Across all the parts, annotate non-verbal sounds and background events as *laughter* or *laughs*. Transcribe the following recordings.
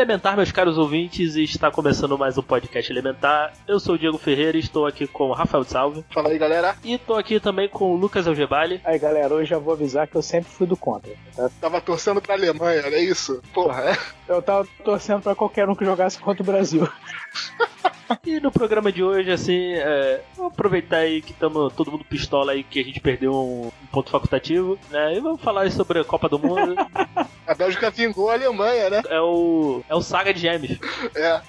Elementar, meus caros ouvintes, e está começando mais um podcast Elementar. Eu sou o Diego Ferreira e estou aqui com o Rafael Salve. Fala aí, galera. E estou aqui também com o Lucas Algebali. Aí galera, hoje já vou avisar que eu sempre fui do contra. Tá? Tava torcendo pra Alemanha, não é isso? Porra, é? Eu tava torcendo pra qualquer um que jogasse contra o Brasil. *laughs* E no programa de hoje, assim, é, vamos aproveitar aí que estamos todo mundo pistola aí que a gente perdeu um, um ponto facultativo, né? E vamos falar aí sobre a Copa do Mundo. *laughs* A Bélgica vingou a Alemanha, né? é o é o Saga de Gêmeos, É,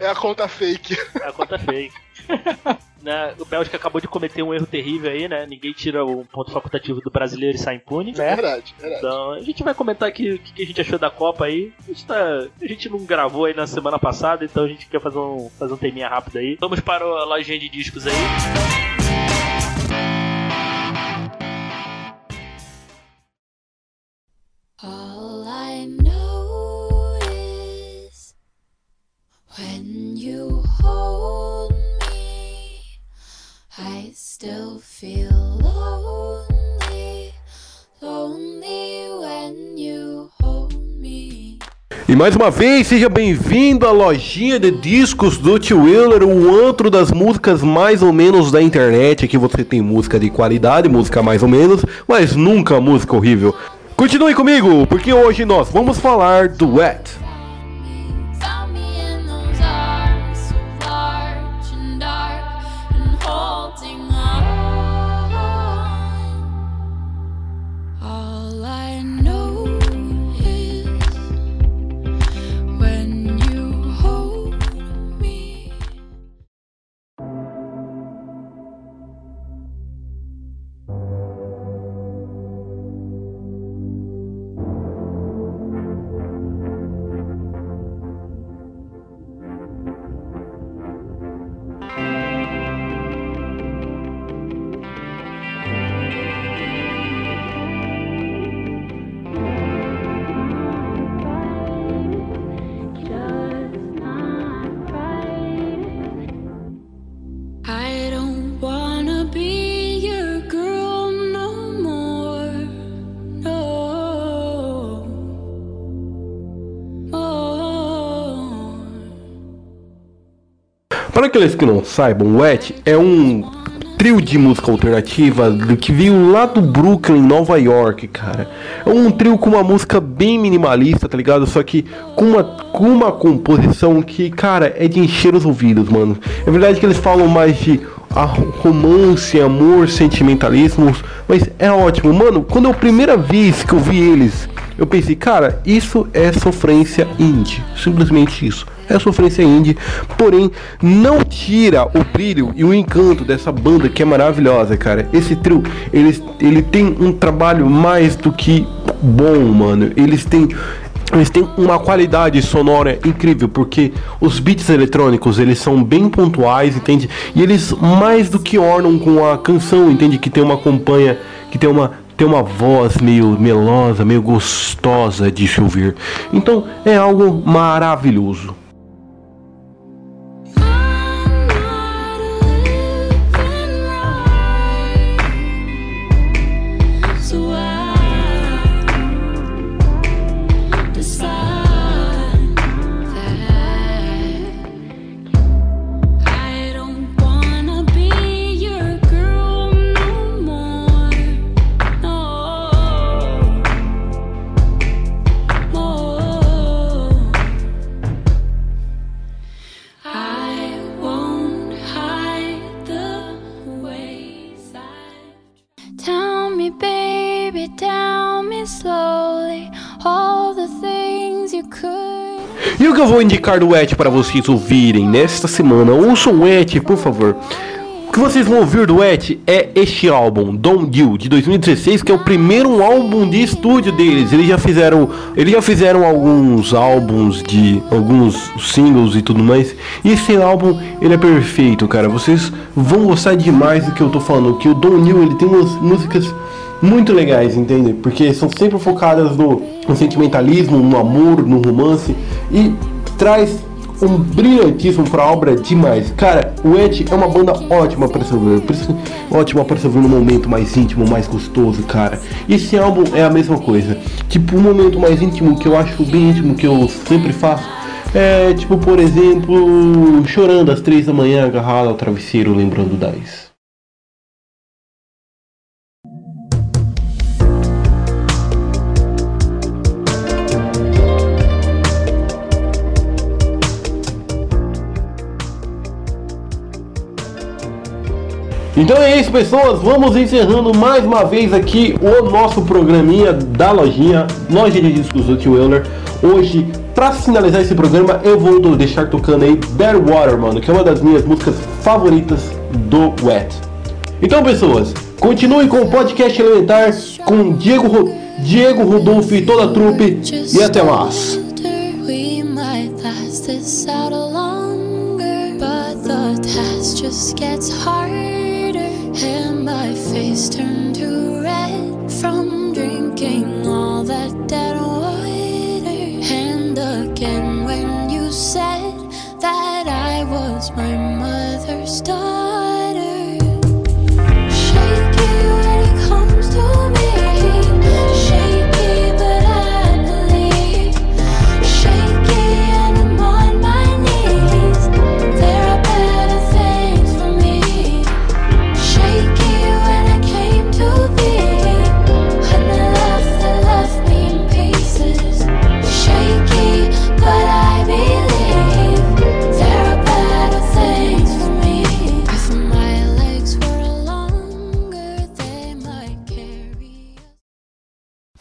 *laughs* é a conta fake. é a conta fake. *laughs* né? O Bélgica acabou de cometer um erro terrível aí, né? Ninguém tira o ponto facultativo do brasileiro e sai impune. É verdade, verdade. Então, a gente vai comentar aqui o que que a gente achou da Copa aí. A gente, tá, a gente não gravou aí na semana passada, então a gente quer fazer um, fazer um teminha rápido aí. Vamos para a lojinha de discos aí. All I know is when you hold I still feel lonely, lonely when you hold me. E mais uma vez, seja bem-vindo à lojinha de discos do Tio Wheeler, o antro das músicas mais ou menos da internet. Aqui você tem música de qualidade, música mais ou menos, mas nunca música horrível. Continue comigo, porque hoje nós vamos falar do Wet. Para aqueles que não saibam, Wet é um trio de música alternativa que veio lá do Brooklyn, Nova York, cara. É um trio com uma música bem minimalista, tá ligado? Só que com uma, com uma composição que, cara, é de encher os ouvidos, mano. É verdade que eles falam mais de romance, amor, sentimentalismo, mas é ótimo. Mano, quando é a primeira vez que eu vi eles, eu pensei, cara, isso é sofrência indie. Simplesmente isso. É sofrência indie, porém não tira o brilho e o encanto dessa banda que é maravilhosa, cara. Esse trio, eles, ele tem um trabalho mais do que bom, mano. Eles têm eles têm uma qualidade sonora incrível, porque os beats eletrônicos, eles são bem pontuais, entende? E eles mais do que ornam com a canção, entende? Que tem uma acompanha, que tem uma tem uma voz meio melosa, meio gostosa de se ouvir. Então é algo maravilhoso. Que eu vou indicar do Et para vocês ouvirem nesta semana? Ouçam o Et, por favor. O que vocês vão ouvir do Et é este álbum, Don't You, de 2016, que é o primeiro álbum de estúdio deles. Eles já fizeram, eles já fizeram alguns álbuns de alguns singles e tudo mais. E esse álbum, ele é perfeito, cara. Vocês vão gostar demais do que eu tô falando, que o Don't You, ele tem umas músicas muito legais, entende? Porque são sempre focadas no, no sentimentalismo, no amor, no romance e traz um brilhantismo pra obra demais. Cara, o Ed é uma banda ótima pra se ouvir. isso- Ótima pra se ouvir num momento mais íntimo, mais gostoso, cara. Esse álbum é a mesma coisa. Tipo, um momento mais íntimo que eu acho bem íntimo, que eu sempre faço. É tipo, por exemplo, chorando às três da manhã, agarrado ao travesseiro, lembrando da ex. Então é isso, pessoas. Vamos encerrando mais uma vez aqui o nosso programinha da lojinha, loja de discos do Tio Euler. Hoje, pra finalizar esse programa, eu vou deixar tocando aí Bear Water, mano, que é uma das minhas músicas favoritas do Wet. Então, pessoas, continuem com o podcast elementar com Diego, Ro- Diego Rodolfo e toda a trupe. E até mais. Just gets harder, and my face turned to red from drinking all that dead water. And again, when you said that I was my mother's daughter.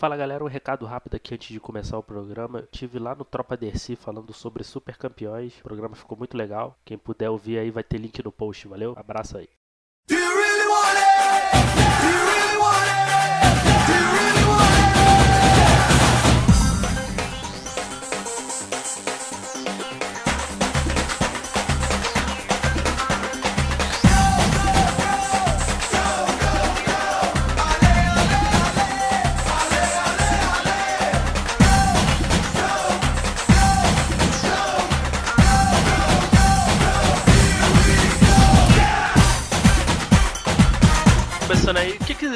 Fala galera, um recado rápido aqui antes de começar o programa. Eu tive lá no Tropa DC falando sobre super campeões. O programa ficou muito legal. Quem puder ouvir aí vai ter link no post, valeu? Abraço aí.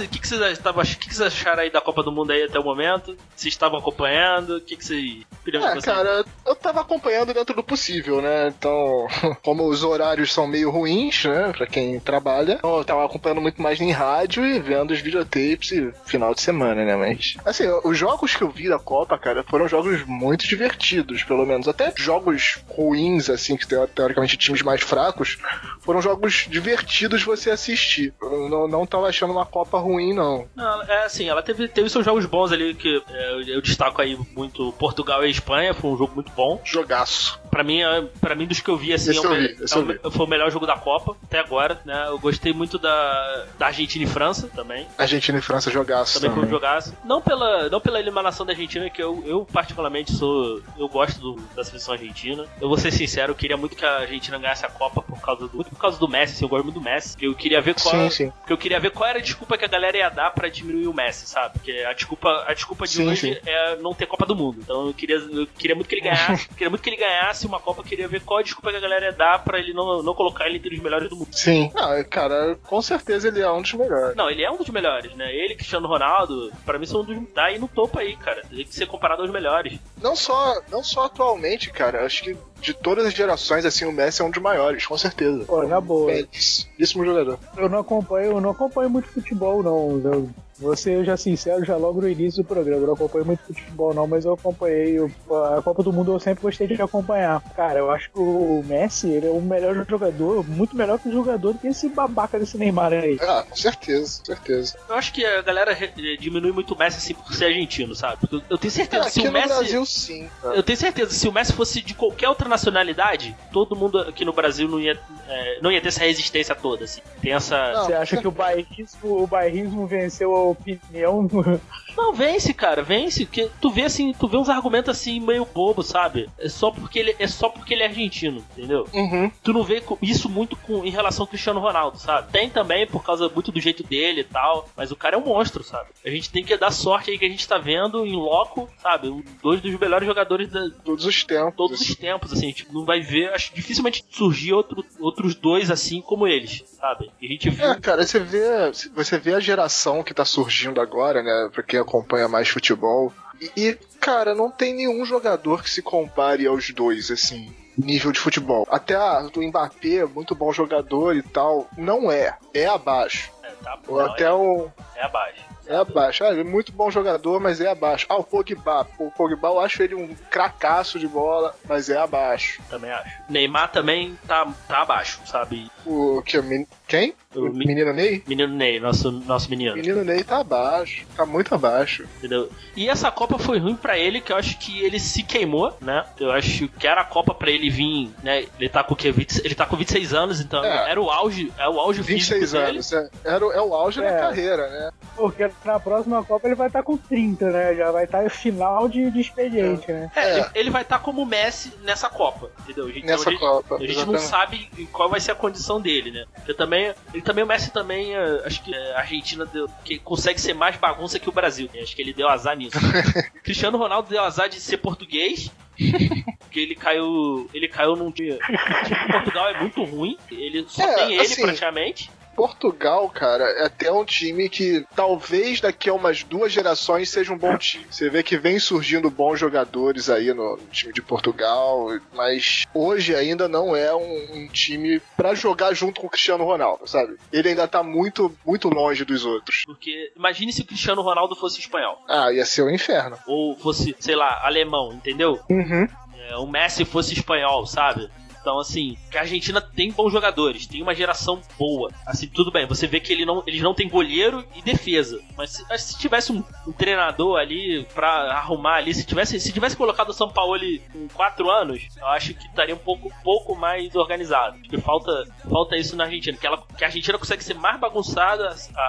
O que, que, vocês estavam- que, que vocês acharam aí da Copa do Mundo aí até o momento? Vocês estavam acompanhando? O que, que vocês. É, vocês? cara, eu tava acompanhando dentro do possível, né? Então, *laughs* como os horários são meio ruins, né? Pra quem trabalha, então eu tava acompanhando muito mais em rádio e vendo os videotapes e final de semana, né? Mas, assim, os jogos que eu vi da Copa, cara, foram jogos muito divertidos, pelo menos. Até jogos ruins, assim, que teo- teoricamente times mais fracos, foram jogos divertidos você assistir. Eu não, não tava achando uma Copa ruim, não. Não, é assim, ela teve, teve seus jogos bons ali, que é, eu, eu destaco aí muito Portugal e Espanha, foi um jogo muito bom. Jogaço. Pra mim, é- pra mim dos que eu vi, assim, é o, me- vi, é o foi o melhor jogo da Copa até agora, né? Eu gostei muito da, da Argentina e França também. Argentina e França jogaço Também também. jogaço. Não pela, não pela eliminação da Argentina, que eu, eu particularmente sou. Eu gosto do- da seleção argentina. Eu vou ser sincero, eu queria muito que a Argentina ganhasse a Copa por causa do. Muito por causa do Messi, assim, eu gosto muito do Messi. Eu queria ver qual. Sim, sim. Porque eu queria ver qual era a desculpa que a galera ia dar pra diminuir o Messi, sabe? Porque a desculpa, a desculpa de Sim, hoje sim. é não ter Copa do Mundo. Então eu queria, eu queria muito que ele ganhasse. *laughs* queria muito que ele ganhasse uma Copa, eu queria ver qual a desculpa que a galera ia dar pra ele não, não colocar ele entre os melhores do mundo. Sim. Não, cara, com certeza ele é um dos melhores. Não, ele é um dos melhores, né? Ele, Cristiano Ronaldo, pra mim são um dos. tá aí no topo aí, cara. Tem que ser comparado aos melhores. Não só, não só atualmente, cara. Acho que de todas as gerações, assim, o Messi é um dos maiores, com certeza. Pô, na boa. Belíssimo jogador. Eu não acompanho, eu não acompanho muito futebol, não. Eu, vou ser já sincero, já logo no início do programa. Eu não acompanho muito futebol, não, mas eu acompanhei. o- a Copa do Mundo eu sempre gostei de acompanhar. Cara, eu acho que o Messi ele é o melhor jogador, muito melhor que o jogador do que esse babaca desse Neymar aí. Ah, com certeza, certeza. Eu acho que a galera eh, diminui muito o Messi assim por ser argentino, sabe? Eu- eu tenho certeza que se Aqui o no Messi. Brasil, sim. cara. Eu tenho certeza, se o Messi fosse de qualquer outra nacionalidade, todo mundo aqui no Brasil não ia, eh, não ia ter essa resistência toda, assim. Tem essa. Não. Você acha que o bairrismo, o bairrismo venceu opinião. Não, vence, cara, vence. Que tu vê assim, tu vê uns argumentos assim meio bobo, sabe? É só porque ele é só porque ele é argentino, entendeu? Uhum. Tu não vê isso muito com, em relação ao Cristiano Ronaldo, sabe? Tem também por causa muito do jeito dele e tal, mas o cara é um monstro, sabe? A gente tem que dar sorte aí que a gente tá vendo em loco, sabe? Dois dos melhores jogadores da, Todos os tempos. todos os tempos, assim, a gente não vai ver, acho dificilmente surgir outro, outros dois assim como eles, sabe? E a gente viu. É, cara, você vê, você vê a geração que tá surgindo agora, né? Pra quem acompanha mais futebol. E, e, cara, não tem nenhum jogador que se compare aos dois, assim, nível de futebol. Até a do Mbappé, muito bom jogador e tal, não é. É abaixo. É, tá, Ou não, até é, o. é abaixo. É abaixo. Ah, ele é muito bom jogador, mas é abaixo. Ah, o Pogba. O Pogba eu acho ele um cracaço de bola, mas é abaixo. Também acho. Neymar também tá, tá abaixo, sabe? O que? o men- Quem? O O menino Ney? Menino Ney, nosso, nosso menino. O menino Ney tá abaixo. Tá muito abaixo. Entendeu? E essa Copa foi ruim pra ele, que eu acho que ele se queimou, né? Eu acho que era a Copa pra ele vir, né? Ele tá com o quê? 20 ele tá com 26 anos, então É. era o auge, é o auge físico 26 dele. anos. É, era, o- é o auge da É. carreira, né? Porque na próxima Copa ele vai estar com 30, né? Já vai estar em final de, de expediente, né? É, É. ele- vai estar como Messi nessa Copa, entendeu? A gente, Nessa a gente, Copa. a gente não sabe qual vai ser a condição dele, né? Porque também, ele também, o Messi também, é, acho que é, a Argentina deu, que consegue ser mais bagunça que o Brasil. né? Acho que ele deu azar nisso. *laughs* Cristiano Ronaldo deu azar de ser português. *laughs* Porque ele caiu. Ele caiu num time. O time de Portugal é muito ruim. Ele só É, tem ele assim, praticamente. Portugal, cara, é até um time que talvez daqui a umas duas gerações seja um bom time. Você vê que vem surgindo bons jogadores aí no, no time de Portugal, mas hoje ainda não é um, um time pra jogar junto com o Cristiano Ronaldo, sabe? Ele ainda tá muito, muito longe dos outros. Porque imagine se o Cristiano Ronaldo fosse espanhol. Ah, ia ser o inferno. Ou fosse, sei lá, alemão, entendeu? Uhum. é, o Messi fosse espanhol, sabe? Então, assim, que a Argentina tem bons jogadores, tem uma geração boa. Assim, tudo bem, você vê que ele não, eles não tem goleiro e defesa. Mas se, se tivesse um, um treinador ali pra arrumar ali, se tivesse, se tivesse colocado o São Paulo com 4 anos, eu acho que estaria um pouco, pouco mais organizado. Acho que falta, falta isso na Argentina, que, ela, que a Argentina consegue ser mais bagunçada, a,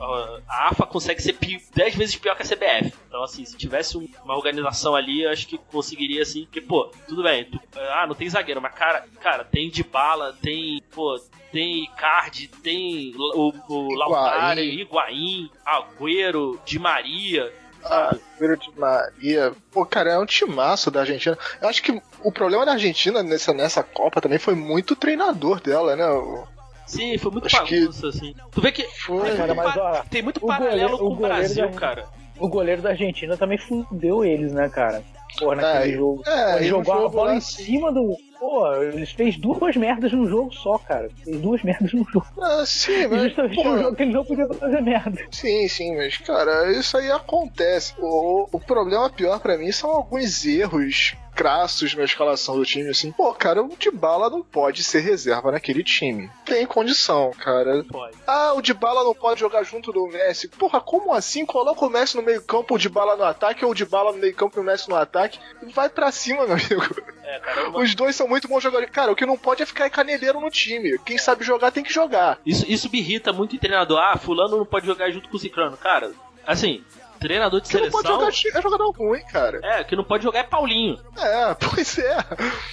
a, a AFA consegue ser 10 vezes pior que a CBF. Então, assim, se tivesse um- uma organização ali, eu acho que conseguiria, assim, porque, pô, tudo bem, tu- ah, não tem zagueiro, mas, cara, cara, tem de bala, tem, pô, tem Card, tem o, o Lautaro, Higuaín, Agüero, Di Maria, Ah, sabe? Vero de Maria. Pô, cara, é um timaço da Argentina. Eu acho que o problema da Argentina nessa, nessa Copa também foi muito o treinador dela, né? O- Sim, foi muito Acho que- bagunça, assim. Tu vê que Foi. tem, Cara, muito mas, ó, tem muito o paralelo goleiro- com o Brasil, da- cara. O goleiro da Argentina também fudeu eles, né, cara? Porra, naquele É, jogo. é, jogou a bola lá, em assim- cima do. Pô, eles fez duas merdas num jogo só, cara. Fez duas merdas num jogo. Ah, sim, E mas. justamente pô, num jogo que ele não podia fazer merda. Sim, sim, mas, cara, isso aí acontece. O, o problema pior pra mim são alguns erros crassos na escalação do time, assim. Pô, cara, o Dybala não pode ser reserva naquele time. Tem condição, cara. Pode. Ah, o Dybala não pode jogar junto do Messi. Porra, como assim? Coloca o Messi no meio campo, o Dybala no ataque, ou o Dybala no meio campo e o Messi no ataque. Vai pra cima, meu amigo. É, cara, uma- Os dois são muito bons jogadores. Cara, o que não pode é ficar caneleiro no time. Quem sabe jogar tem que jogar. Isso, isso me irrita muito em treinador. Ah, fulano não pode jogar junto com o Cicrano. Cara, assim, treinador de que não pode seleção. jogar é jogador ruim, cara. É, o que não pode jogar é Paulinho. É, *laughs* pois é.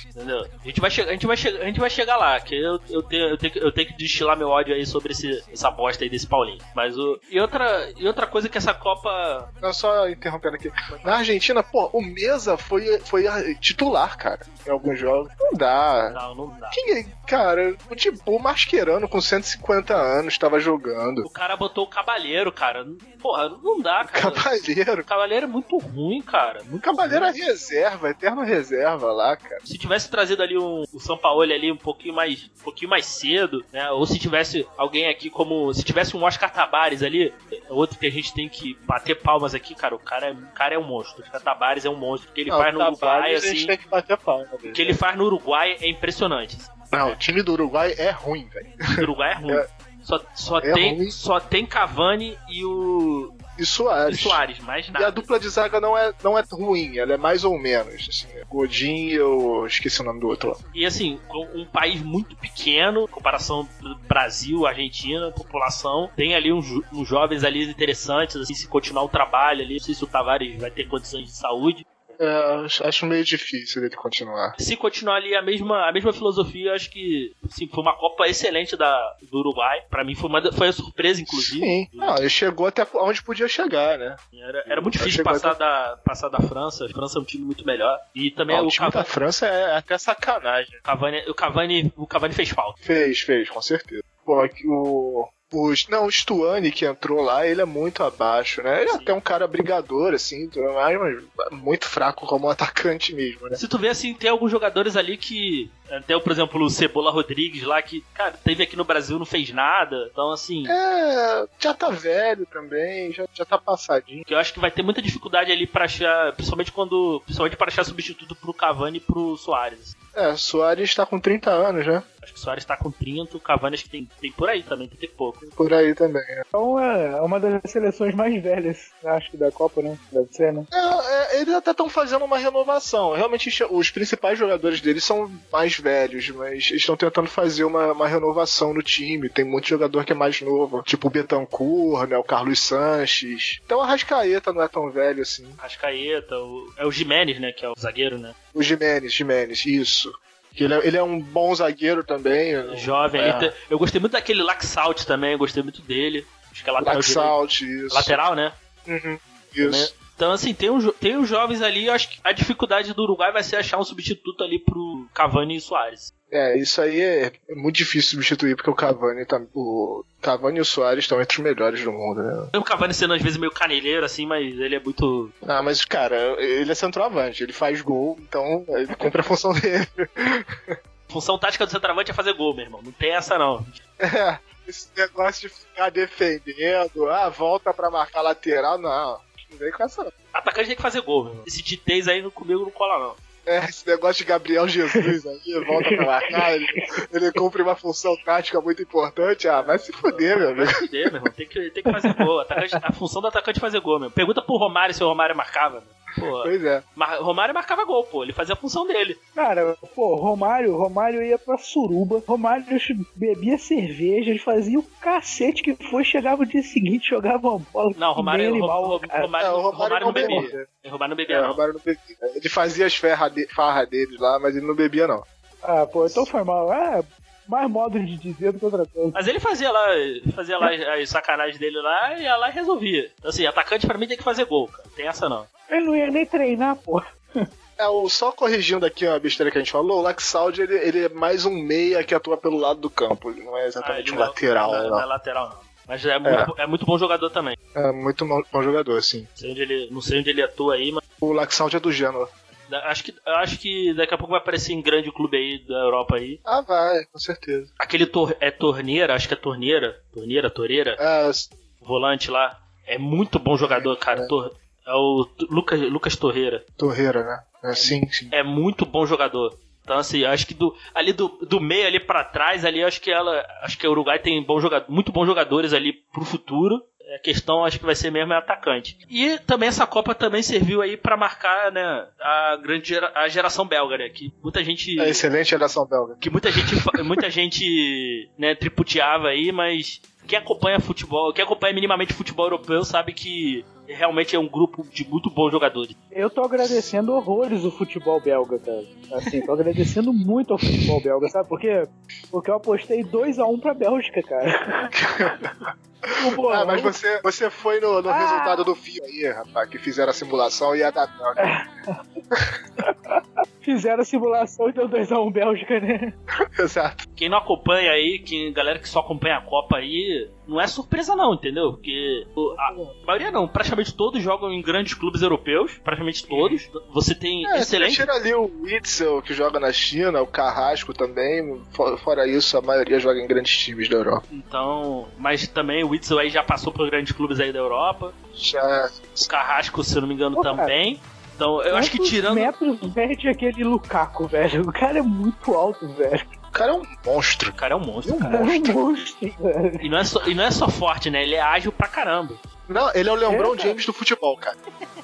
Entendeu? A gente vai chegar, a gente vai a gente vai chegar lá, que eu, eu, tenho, eu, tenho, que- eu tenho que destilar meu ódio aí sobre esse, essa bosta aí desse Paulinho. Mas o. E outra, e outra coisa que essa Copa. Não, só interrompendo aqui. Na Argentina, pô, o Mesa foi, foi titular, cara, em alguns jogos. Não dá. Não, não dá. Quem é? Cara, o tipo, Mascherano com 150 anos tava jogando. O cara botou o Cabalheiro, cara. Porra, não dá, cara. Cavaleiro. O Cavaleiro é muito ruim, cara. O Cavaleiro é reserva, eterno reserva lá, cara. Se tivesse trazido ali um, o São Paulo ali um pouquinho mais, um pouquinho mais cedo, né? Ou se tivesse alguém aqui como, se tivesse um Oscar Tabares ali, é outro que a gente tem que bater palmas aqui, cara. O cara é, o cara é um monstro. O Oscar Tabares é um monstro. O que ele faz no Uruguai, assim, que que ele faz no Uruguai é impressionante. Não, o time do Uruguai é ruim, velho. O Uruguai é ruim. Só, só, É tem, ruim. só tem Cavani e o E e Soares. Soares, mais E a nada. dupla de zaga não é, não é ruim, ela é mais ou menos. Assim, Godin e eu esqueci o nome do outro. E assim, um país muito pequeno, em comparação do Brasil, Argentina, população, tem ali uns, uns jovens ali interessantes, assim, se continuar o trabalho ali, não sei se o Tavares vai ter condições de saúde. É, acho- meio difícil ele continuar. Se continuar ali a mesma, a mesma filosofia, acho que assim, foi uma Copa excelente da, do Uruguai. Pra mim foi, uma, da- foi a surpresa, inclusive. Sim. Não, ele chegou até onde podia chegar, né? Era, era muito difícil passar até- da, passar da França. A França é um time muito melhor. E também Ah, o, o time da Cavani, França é até sacanagem. Cavani, o, Cavani, o Cavani fez falta. Fez, fez, com certeza. Pô, aqui o. Os, não, o Stuani que entrou lá, ele é muito abaixo, né? Ele é Sim. até um cara brigador, assim, tudo mais, mas muito fraco como atacante mesmo, né? Se tu vê assim, tem alguns jogadores ali que. Até, por exemplo, o Cebola Rodrigues lá, que, cara, teve aqui no Brasil, não fez nada. Então, assim. É, já tá velho também, já, já tá passadinho. que eu acho que vai ter muita dificuldade ali pra achar. Principalmente quando. Principalmente para achar substituto pro Cavani e pro Soares. É, Soares tá com 30 anos, né? Acho que o Soares tá com 30, o Cavani acho que tem, tem por aí também, tem pouco. Por aí também, né? Então é uma das seleções mais velhas, acho que da Copa, né? Deve ser, né? É, é, eles até estão fazendo uma renovação. Realmente, os principais jogadores deles são mais velhos, mas eles estão tentando fazer uma, uma renovação no time. Tem muito jogador que é mais novo, tipo o Betancourt, né? O Carlos Sanches. Então a Rascaeta não é tão velho assim. Rascaeta, o, é o Jimenez, né? Que é o zagueiro, né? O Jimenez, Jimenez, isso. Que Ele é, ele é um bom zagueiro também. Jovem É. Eu gostei muito daquele Laxalt também, gostei muito dele. Acho que é lateral. Laxalt, isso. Lateral, né? Uhum, isso. Então, assim, tem, um, tem os jovens ali, eu acho que a dificuldade do Uruguai vai ser achar um substituto ali pro Cavani e Soares. É, isso aí é, é muito difícil substituir, porque o Cavani, tá, o Cavani e o Soares estão entre os melhores do mundo, né? O Cavani sendo às vezes meio caneleiro, assim, mas ele é muito. Ah, mas, cara, ele é centroavante, ele faz gol, então ele cumpre a função dele. *laughs* Função tática do centroavante é fazer gol, meu irmão. Não tem essa, não. *laughs* É, esse negócio de ficar defendendo, ah, volta pra marcar lateral, não. Não vem com essa. não. Atacante tem que fazer gol, meu irmão. Esse titês aí comigo não cola, não. É, esse negócio de Gabriel Jesus aí, *laughs* volta pra marcar, ele, ele cumpre uma função tática muito importante, ah, vai se fuder, meu amigo. Fuder, meu irmão. Tem que, tem que fazer gol. Atacante- a função do atacante é fazer gol, meu. Pergunta pro Romário se o Romário marcava, meu. Pô, Pois é. Mar- Romário marcava gol, pô. Ele fazia a função dele. Cara, pô, Romário, Romário ia pra suruba, Romário bebia cerveja, ele fazia o cacete que foi, chegava no dia seguinte, jogava uma bola. Não, Romário, nem Ro- animal, Ro- cara. Romário, o Romário, Romário não bebia. bebia. Romário não bebia, É, o não. Romário não bebia. Ele fazia as ferra de, farra deles lá, mas ele não bebia, não. Ah, pô, então foi mal. É, mais modo de dizer do que outra coisa. Mas ele fazia lá, fazia lá *laughs* as, sacanagens dele lá e ia lá e resolvia. Então, assim, atacante pra mim tem que fazer gol, cara. Tem essa não. Ele não ia nem treinar, pô. É, o, só corrigindo aqui uma besteira que a gente falou, o Laxaldi ele, ele é mais um meia que atua pelo lado do campo. Ele não é exatamente Ah, um não- lateral, não, é- não. não é lateral, não. Mas é muito, é muito bom jogador também. É muito bom, bom jogador, sim. Não sei onde ele, não sei onde ele atua aí, mas O Laxaldi é do Genoa. Acho que, acho que daqui a pouco vai aparecer em grande clube aí da Europa aí. Ah, vai, com certeza. Aquele tor é torneira, acho que é torneira. Torneira, toreira, É, volante lá. É muito bom jogador, cara. Tor- é o Lucas, Lucas Torreira. Torreira, né? É, sim, sim. é muito bom jogador. Então, assim, acho que do, ali do, do meio ali pra trás, ali, acho que ela. Acho que o Uruguai tem bom jogador, muito bons jogadores ali pro futuro. A questão acho que vai ser mesmo é atacante. E também essa Copa também serviu aí pra marcar, né, a grande gera- a geração belga, né? Que muita gente. É excelente geração belga. Que muita gente, *laughs* muita gente né, tripudiava aí, mas quem acompanha futebol, quem acompanha minimamente futebol europeu sabe que realmente é um grupo de muito bons jogadores. Eu tô agradecendo horrores o futebol belga, cara. Assim, tô agradecendo muito ao futebol belga, sabe por quê? Porque eu apostei 2x1 pra Bélgica, cara. *laughs* Pô, Ah, mas você, você foi no, no Ah. resultado do filme aí, rapaz, que fizeram a simulação e ia dar belga. *laughs* Fizeram a simulação e deu 2x1 Bélgica, né? *laughs* Exato. Quem não acompanha aí, quem, galera que só acompanha a Copa aí, não é surpresa não, entendeu? Porque o- a, a maioria não, praticamente todos jogam em grandes clubes europeus, praticamente todos. Você tem É, excelente. Tira ali o Witzel, que joga na China, o Carrasco também. Fo- Fora isso, a maioria joga em grandes times da Europa. Então, mas também o Witzel aí já passou por grandes clubes aí da Europa. Já. O Carrasco, se eu não me engano, Pô, cara. também. Então, eu acho que Quantos tirando. metros mede aquele Lukaku, velho? O cara é muito alto, velho. Cara é um monstro. O cara é um monstro, Um cara. monstro. E não, é só, e não é só forte, né? Ele é ágil pra caramba. Não, ele é o LeBron É. James do futebol, cara.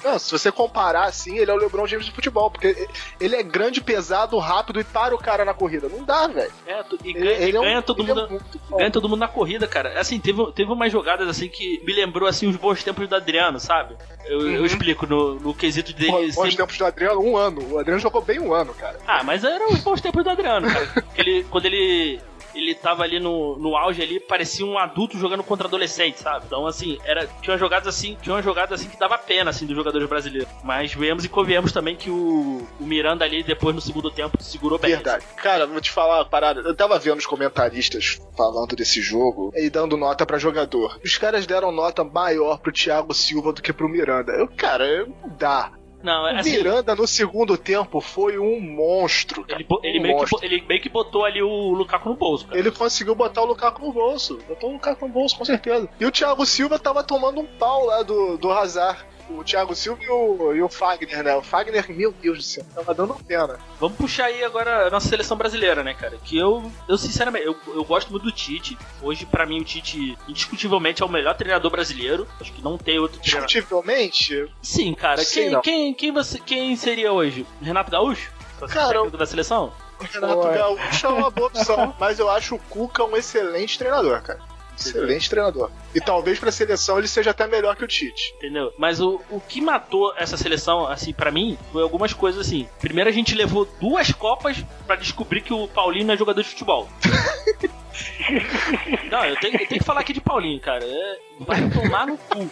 Não, se você comparar assim, ele é o LeBron James do futebol, porque ele é grande, pesado, rápido e para o cara na corrida. Não dá, velho. É, e Ele, ganha, ele é um- ganha todo é mundo. Ganha todo mundo na corrida, cara. Assim, teve, teve umas jogadas assim que me lembrou assim os bons tempos do Adriano, sabe? Eu, eu Uhum. explico no, no quesito dele. Bom, Bons sempre- tempos do Adriano, um ano. O Adriano jogou bem um ano, cara. Ah, mas eram os bons tempos do Adriano, cara. *laughs* Ele, quando ele. Ele tava ali no, no auge ali, parecia um adulto jogando contra adolescente, sabe? Então, assim, era, tinha jogadas assim, tinha jogadas assim que dava pena, assim, dos jogadores brasileiros. Mas vemos e convenhamos também que o, o Miranda ali, depois no segundo tempo, segurou bem. Verdade. Cara, vou te falar uma parada. Eu tava vendo os comentaristas falando desse jogo e dando nota pra jogador. Os caras deram nota maior pro Thiago Silva do que pro Miranda. Eu, cara, não dá. Não, é assim, Miranda no segundo tempo foi um monstro. Cara. ele, ele Um meio que, monstro. bo- ele meio que botou ali o Lukaku no bolso, cara. Ele conseguiu botar o Lukaku no bolso. Botou o Lukaku no bolso, com certeza. E o Thiago Silva tava tomando um pau lá do, do Hazard. O Thiago Silva e o, e o Fagner, né? O Fagner, meu Deus do céu, tava dando pena. Vamos puxar aí agora a nossa seleção brasileira, né, cara? Que eu, eu sinceramente, eu, eu gosto muito do Tite. Hoje, pra mim, o Tite, indiscutivelmente, é o melhor treinador brasileiro. Acho que não tem outro treinador. Discutivelmente, Sim, cara. Sim, quem, quem, quem, você, quem seria hoje? Renato Gaúcho? Cara, técnico da seleção? o Renato Ué. Gaúcho é uma boa opção. *laughs* mas eu acho o Cuca um excelente treinador, cara. Excelente treinador. E talvez pra seleção ele seja até melhor que o Tite. Entendeu? Mas o, o que matou essa seleção, assim, pra mim, foi algumas coisas assim. Primeiro a gente levou duas Copas pra descobrir que o Paulinho não é jogador de futebol. *laughs* não, eu tenho, eu tenho que falar aqui de Paulinho, cara. É, vai tomar no cu.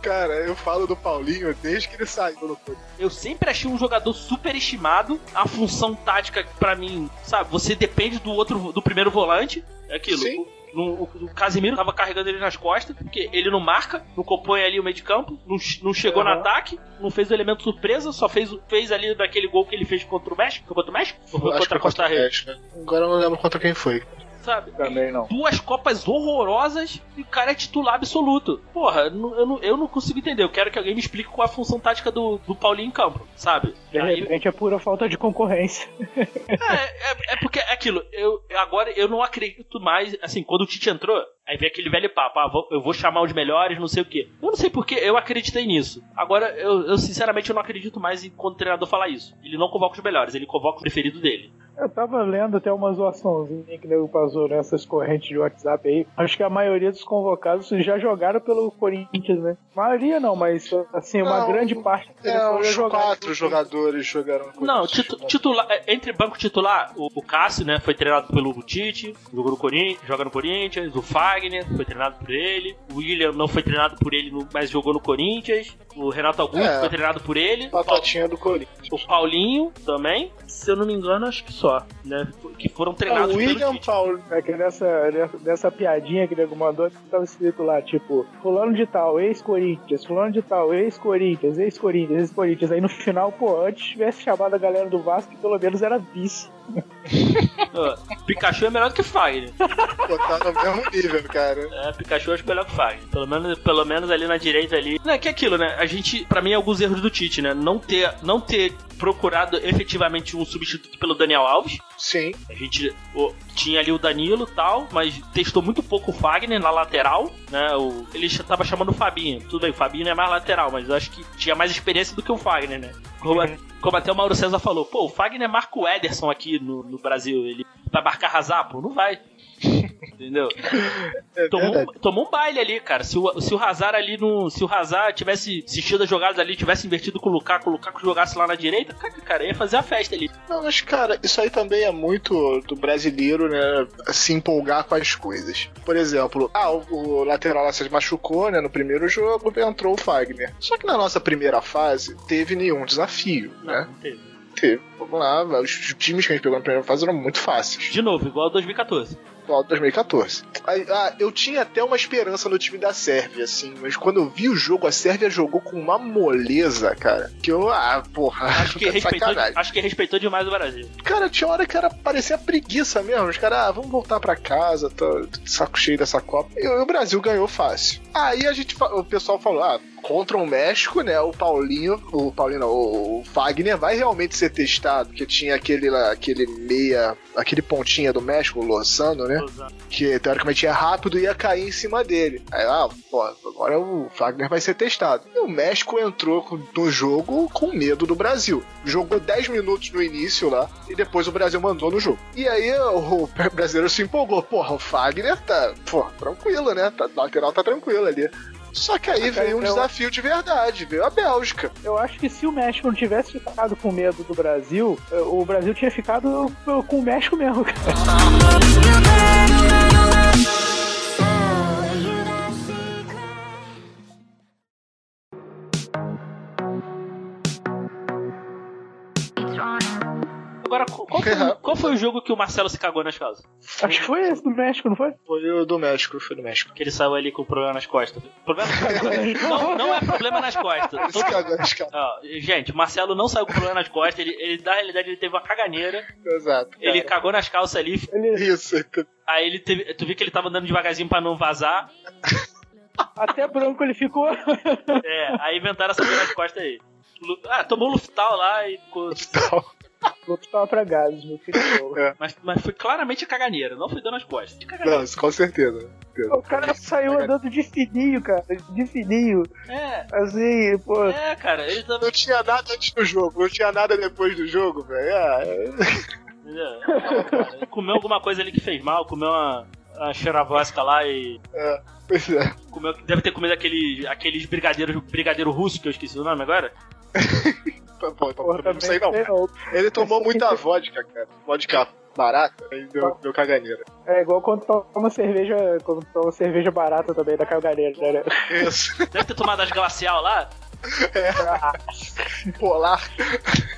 Cara, eu falo do Paulinho desde que ele saiu no clube. Eu sempre achei um jogador super estimado. A função tática, pra mim, sabe, você depende do outro, do primeiro volante. É aquilo. Sim. No- o, Casemiro tava carregando ele nas costas, porque ele não marca, não compõe ali o meio de campo, não, não chegou no Aham. ataque, não fez o elemento surpresa, só fez, fez ali daquele gol que ele fez contra o México. Contra o México? Ou foi Acho contra a Costa Rica? Né? Agora eu não lembro contra quem foi. Sabe? Também não. Duas Copas horrorosas e o cara é titular absoluto. Porra, eu não, eu não, eu não consigo entender. Eu quero que alguém me explique qual é a função tática do, do Paulinho em campo, sabe? De Aí- repente é pura falta de concorrência. É, é, é porque é aquilo, eu, agora eu não acredito mais, assim, quando o Tite entrou, aí vem aquele velho papo, ah, vou- eu vou chamar os melhores, não sei o quê. Eu não sei porque eu acreditei nisso. Agora, eu, eu sinceramente eu não acredito mais em quando o treinador falar isso. Ele não convoca os melhores, ele convoca o preferido dele. Eu tava lendo até uma zoaçãozinha que nego passou nessas correntes de WhatsApp aí. Acho que a maioria dos convocados já jogaram pelo Corinthians, né? maioria não, mas assim, uma Não, grande parte É, uns quatro jogadores jogaram no Não, Corinthians. titu- titular, é, entre banco titular, o, o Cássio, né, foi treinado pelo Tite, jogou no Corinthians, joga no Corinthians, o Fagner foi treinado por ele, o William não foi treinado por ele, mas jogou no Corinthians, o Renato Augusto É. foi treinado por ele, Batatinha do Corinthians. o Paulinho também, se eu não me engano, acho que só, né, que foram Ah, treinados o William. Paulo. É que nessa, nessa, piadinha que nego mandou, tava escrito lá, tipo, fulano de tal, ex-Corinthians, fulano de tal, ex-Corinthians, ex-Corinthians, ex-Corinthians. Aí no final, pô, antes tivesse chamado a galera do Vasco, que pelo menos era vice. Ó, *laughs* Pikachu é melhor do que Fagner. Botar no mesmo nível, cara. É, Pikachu acho melhor que Fagner. Pelo menos, pelo menos ali na direita ali. Não, é que é aquilo, né? A gente, pra mim, alguns erros do Tite, né? Não ter, não ter procurado efetivamente um substituto pelo Daniel Alves. Sim. A gente ó, tinha ali o Danilo e tal, mas testou muito pouco o Fagner na lateral, né? O, ele já tava chamando o Fabinho. Tudo bem, o Fabinho é mais lateral, mas eu acho que tinha mais experiência do que o Fagner, né? Como, como até o Mauro César falou, pô, o Fagner marca o Ederson aqui no, no Brasil. Ele vai marcar Hazard, pô? Não vai. Entendeu? É Tomou, um, tomou um baile ali, cara. Se o, se o Hazard ali no. Se o Hazard tivesse assistido as jogadas ali, tivesse invertido com o Lukaku, o Lukaku jogasse lá na direita, cara, cara, ia fazer a festa ali. Não, mas, cara, isso aí também é muito do brasileiro, né? Se empolgar com as coisas. Por exemplo, ah, o, o lateral lá se machucou, né? No primeiro jogo entrou o Fagner. Só que na nossa primeira fase teve nenhum desafio, né? Não teve. Vamos lá, os times que a gente pegou na primeira fase eram muito fáceis. De novo, igual 2014. Igual 2014. Aí, ah, eu tinha até uma esperança no time da Sérvia, assim, mas quando eu vi o jogo, a Sérvia jogou com uma moleza, cara. Que eu, ah, porra, Acho que, *laughs* de respeitou, acho que respeitou demais o Brasil. Cara, tinha hora que era parecia preguiça mesmo. Os caras, ah, vamos voltar pra casa, tô, tô de saco cheio dessa Copa. E o Brasil ganhou fácil. Aí a gente, o pessoal falou, ah, contra o México, né? O Paulinho, o Paulinho não, o Fagner vai realmente ser testado, porque tinha aquele aquele meia, aquele pontinha do México, o Lozano, né? Que teoricamente é rápido e ia cair em cima dele. Aí, ah, pô, agora o Fagner vai ser testado. E o México entrou no jogo com medo do Brasil. Jogou 10 minutos no início lá e depois o Brasil mandou no jogo. E aí o brasileiro se empolgou. Porra, o Fagner tá, pô, tranquilo, né? Tá, lateral tá tranquilo ali. Só que aí veio um eu- desafio de verdade, veio a Bélgica. Eu acho que se o México não tivesse ficado com medo do Brasil, eh, o Brasil tinha ficado eh, com o México mesmo, cara. *laughs* qual foi, qual foi o jogo que o Marcelo se cagou nas calças? Acho que foi esse do México, não foi? Foi o do México, foi do México. Que ele saiu ali com problema nas costas. Problema *laughs* não, não é problema nas costas. Todo-. Ó, gente, o Marcelo não saiu com problema nas costas. Ele, ele, na realidade, ele teve uma caganeira. Exato. Ele cara. cagou nas calças ali. Ele, Isso. Aí ele teve. Tu viu que ele tava andando devagarzinho pra não vazar. até branco ele ficou. É, aí inventaram essa coisa nas costas aí. Ah, tomou Luftal lá e ficou. Vou pra gases no futebol. Mas, mas foi claramente caganeira, não foi dando nas costas. De caganeira. Não, isso com certeza. O cara saiu andando de fininho, cara. De fininho. É, Assim, pô. é, cara, ele tava. Não tinha nada antes do jogo, não tinha nada depois do jogo, velho. É- Entendeu? Ele comeu alguma coisa ali que fez mal, comeu uma, uma xeravosca lá e. Pois é. Comeu, deve ter comido aquele, aqueles brigadeiros brigadeiro russo que eu esqueci o nome agora. *laughs* Porra, não sei não. Ele tomou muita vodka, cara. Vodka barata, aí deu, deu caganeira. É igual quando toma cerveja, quando toma cerveja barata também da caganeira, né? Isso. Deve ter tomado as glacial lá. Polar.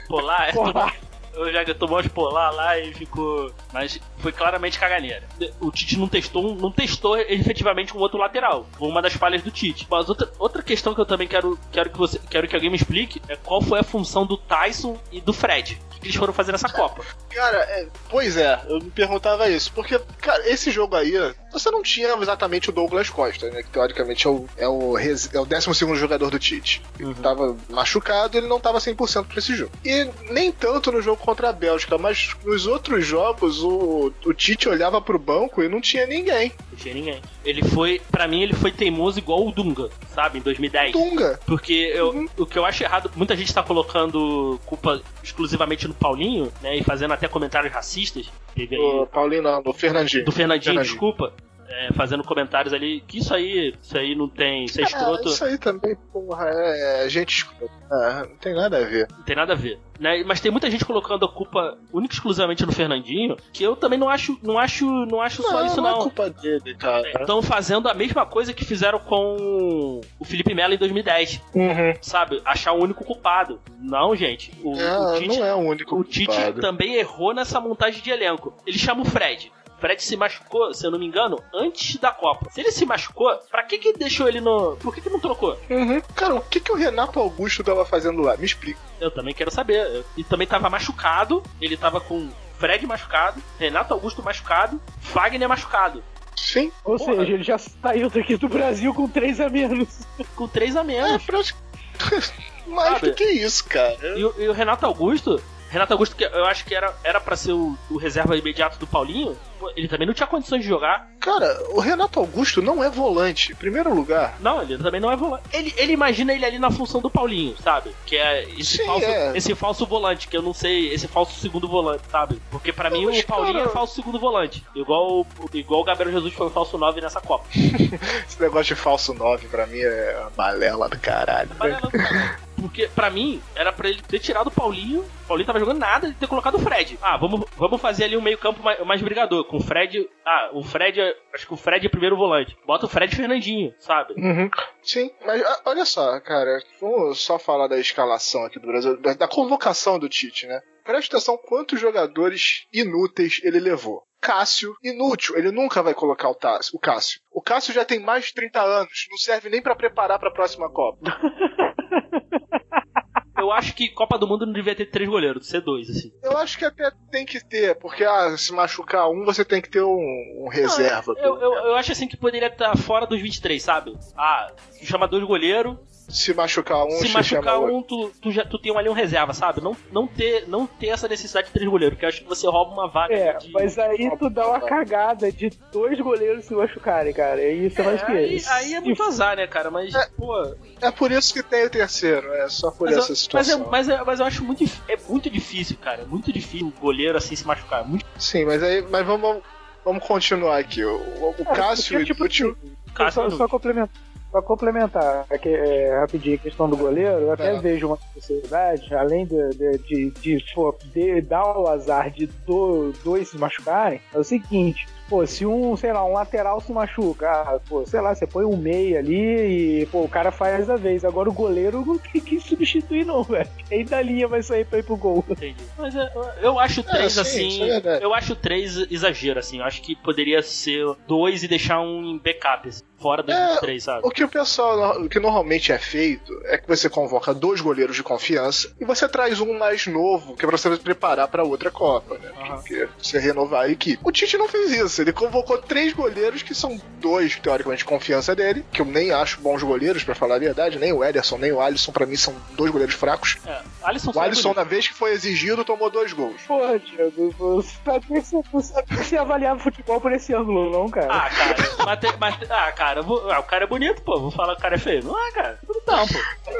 Polar, é, Porra. Eu já tomou as polar lá e ficou. Mas foi claramente caganeira. O Tite não testou, não testou efetivamente um outro lateral. Foi uma das falhas do Tite. Mas outra, outra questão que eu também quero, quero, que você, quero que alguém me explique é qual foi a função do Tyson e do Fred. Eles foram fazer nessa Copa? Cara, é, pois é, eu me perguntava isso. Porque, cara, esse jogo aí, você não tinha exatamente o Douglas Costa, né? Que teoricamente é o, é o, é o 12 jogador do Tite. Ele tava machucado, ele não tava 100% pra esse jogo. E nem tanto no jogo contra a Bélgica, mas nos outros jogos o, o Tite olhava pro banco e não tinha ninguém. Não tinha ninguém. Ele foi, pra mim, ele foi teimoso igual o Dunga, sabe, em 2010. Tunga. Porque eu, o que eu acho errado, muita gente tá colocando culpa exclusivamente no Paulinho, né? E fazendo até comentários racistas. Teve aí- O Paulinho não, do Fernandinho. do Fernandinho, Fernandinho. desculpa. É, fazendo comentários ali, que isso aí, isso aí não tem. Isso é Ah, escroto, isso aí também, porra, é, é gente escrota. Ah, não tem nada a ver. não tem nada a ver. Né? Mas tem muita gente colocando a culpa única e exclusivamente no Fernandinho, que eu também não acho, não acho, não acho só isso não é não. culpa dele, cara. Estão fazendo a mesma coisa que fizeram com o Felipe Melo em 2010, Uhum. sabe? Achar o único culpado. Não, gente. O, É, o Tite, não é o único o Tite culpado. também errou nessa montagem de elenco. Ele chama o Fred. Fred se machucou, se eu não me engano, antes da Copa. Se ele se machucou, pra que que deixou ele no... Por que que não trocou? Uhum. Cara, o que, que o Renato Augusto tava fazendo lá? Me explica. Eu também quero saber. E também tava machucado, ele tava com Fred machucado, Renato Augusto machucado, Fagner machucado. Sim. Ou Porra. seja, ele já saiu daqui do Brasil com três a menos. Com três a É, menos. praticamente. *laughs* Mais Sabe? do que isso, cara. E, o- e o Renato Augusto, Renato Augusto, que eu acho que era, era pra ser o, o reserva imediato do Paulinho, ele também não tinha condições de jogar. Cara, o Renato Augusto não é volante. Em primeiro lugar. Não, ele também não é volante. Ele, ele imagina ele ali na função do Paulinho, sabe? Que é esse, Sim, falso, é. esse falso volante, que eu não sei, esse falso segundo volante, sabe? Porque pra mim Mas, o Paulinho cara- é falso segundo volante. Igual, o- igual o Gabriel Jesus foi o falso 9 nessa Copa. *laughs* Esse negócio de falso 9 pra mim é uma balela do caralho. Amarelo, cara. Porque, pra mim, era pra ele ter tirado o Paulinho. O Paulinho tava jogando nada e ter colocado o Fred. Ah, vamos, vamos fazer ali um meio-campo mais, mais brigador. Com o Fred. Ah, o Fred. é- Acho que o Fred é primeiro volante. Bota o Fred e Fernandinho, sabe? Uhum. Sim, mas ah, olha só, cara, vamos só falar da escalação aqui do Brasil, da, da convocação do Tite, né? Presta atenção quantos jogadores inúteis ele levou. Cássio, inútil, ele nunca vai colocar o, Tássio, o Cássio. O Cássio já tem mais de 30 anos, não serve nem pra preparar pra próxima Copa. *laughs* *laughs* Eu acho que Copa do Mundo não devia ter três goleiros, ser dois, assim. Eu acho que até tem que ter, porque ah, se machucar um, você tem que ter um, um reserva. Eu, eu, eu acho assim que poderia estar fora dos 23, sabe? Ah, chama dois goleiros Se machucar um, se machucar um, tu, tu, já, tu tem ali um reserva, sabe? Não, não, ter, não ter essa necessidade de três goleiros, porque eu acho que você rouba uma vaga É, de... mas aí tu dá uma cagada de dois goleiros se machucarem, cara. E aí você faz o É, quê? aí, aí é muito azar, né, cara? Mas, pô. É por isso que tem o terceiro, é só por Mas, essa eu, mas, situação. eu, mas, eu, mas eu acho muito, é muito difícil, cara. É muito difícil o goleiro assim se machucar. É Muito Sim, mas aí, mas vamos, vamos continuar aqui. O, o- o Cássio porque, tipo assim, Cássio só, só complementar. Pra complementar aqui, é, rapidinho a questão do goleiro, eu até É. vejo uma possibilidade, além de, de, de, de, pô, de dar o azar de do- dois se machucarem, é o seguinte. Pô, se um, sei lá, um lateral se machuca, ah, pô, sei lá, você põe um meia ali e, pô, o cara faz a vez. Agora o goleiro não tem que substituir, não, velho. Quem da linha vai sair pra ir pro gol? entendi. Mas é, eu acho três sim, assim. é verdade. eu acho três exagero, assim. Eu acho que poderia ser dois e deixar um em backup, assim, fora dos É, três, sabe? O que o pessoal, o que normalmente é feito é que você convoca dois goleiros de confiança e você traz um mais novo, que é pra você preparar pra outra Copa, né? Aham. Porque você renovar a equipe. O Tite não fez isso, ele convocou três goleiros que são dois, teoricamente, de confiança dele, que eu nem acho bons goleiros, pra falar a verdade, nem o Ederson, nem o Alisson, pra mim são dois goleiros fracos. É, Alisson O Alisson, na vez que foi exigido, tomou dois gols. Porra, Diego, você sabe que você, você, sabe que você avaliava futebol por esse ângulo, não, cara? Ah, cara, mas, mas- ah, cara, vou- ah, o cara é bonito, pô. Vou falar que o cara é feio. Não é, cara. Não, pô.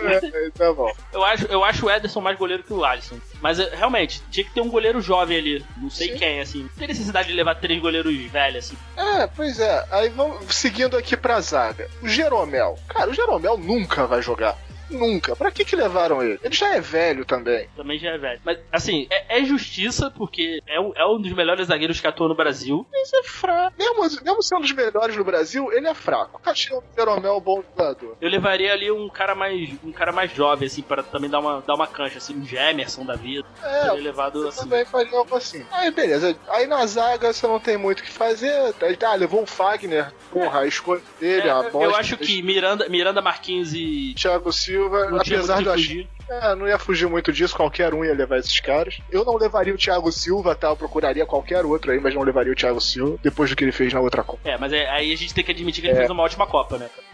É, tá bom. Eu acho, eu acho o Ederson mais goleiro que o Alisson. Mas eh, realmente, tinha que ter um goleiro jovem ali. Não sei Sim. quem, assim. Não tem necessidade de levar três goleiros velhos, assim. É, pois é. Aí vamos seguindo aqui pra zaga. O Jeromel. Cara, o Jeromel nunca vai jogar. Nunca. Pra que que levaram ele? Ele já é velho também. Também já é velho. Mas, assim, é, é justiça, porque é, um- é um dos melhores zagueiros que atuou no Brasil. Mas é fraco. Mesmo, mesmo sendo um dos melhores no Brasil, ele é fraco. Achei o Jeromel um bom jogador. Eu levaria ali um cara mais um cara mais jovem, assim, para também dar uma, dar uma cancha, assim, um Gemerson da vida. É, Teria levado eu assim. também faria algo assim. Aí, beleza. Aí na zaga você não tem muito o que fazer. Aí tá, levou o Fagner. Porra, a escolha dele, É, a eu bosta. acho que Miranda, Miranda Marquinhos e. Thiago Silva, Não tinha apesar de eu achar. É, não ia fugir muito disso, qualquer um ia levar esses caras. Eu não levaria o Thiago Silva, tá? Eu procuraria qualquer outro aí, mas não levaria o Thiago Silva, depois do que ele fez na outra Copa. É, mas é- aí a gente tem que admitir que ele É. fez uma ótima Copa, né? cara?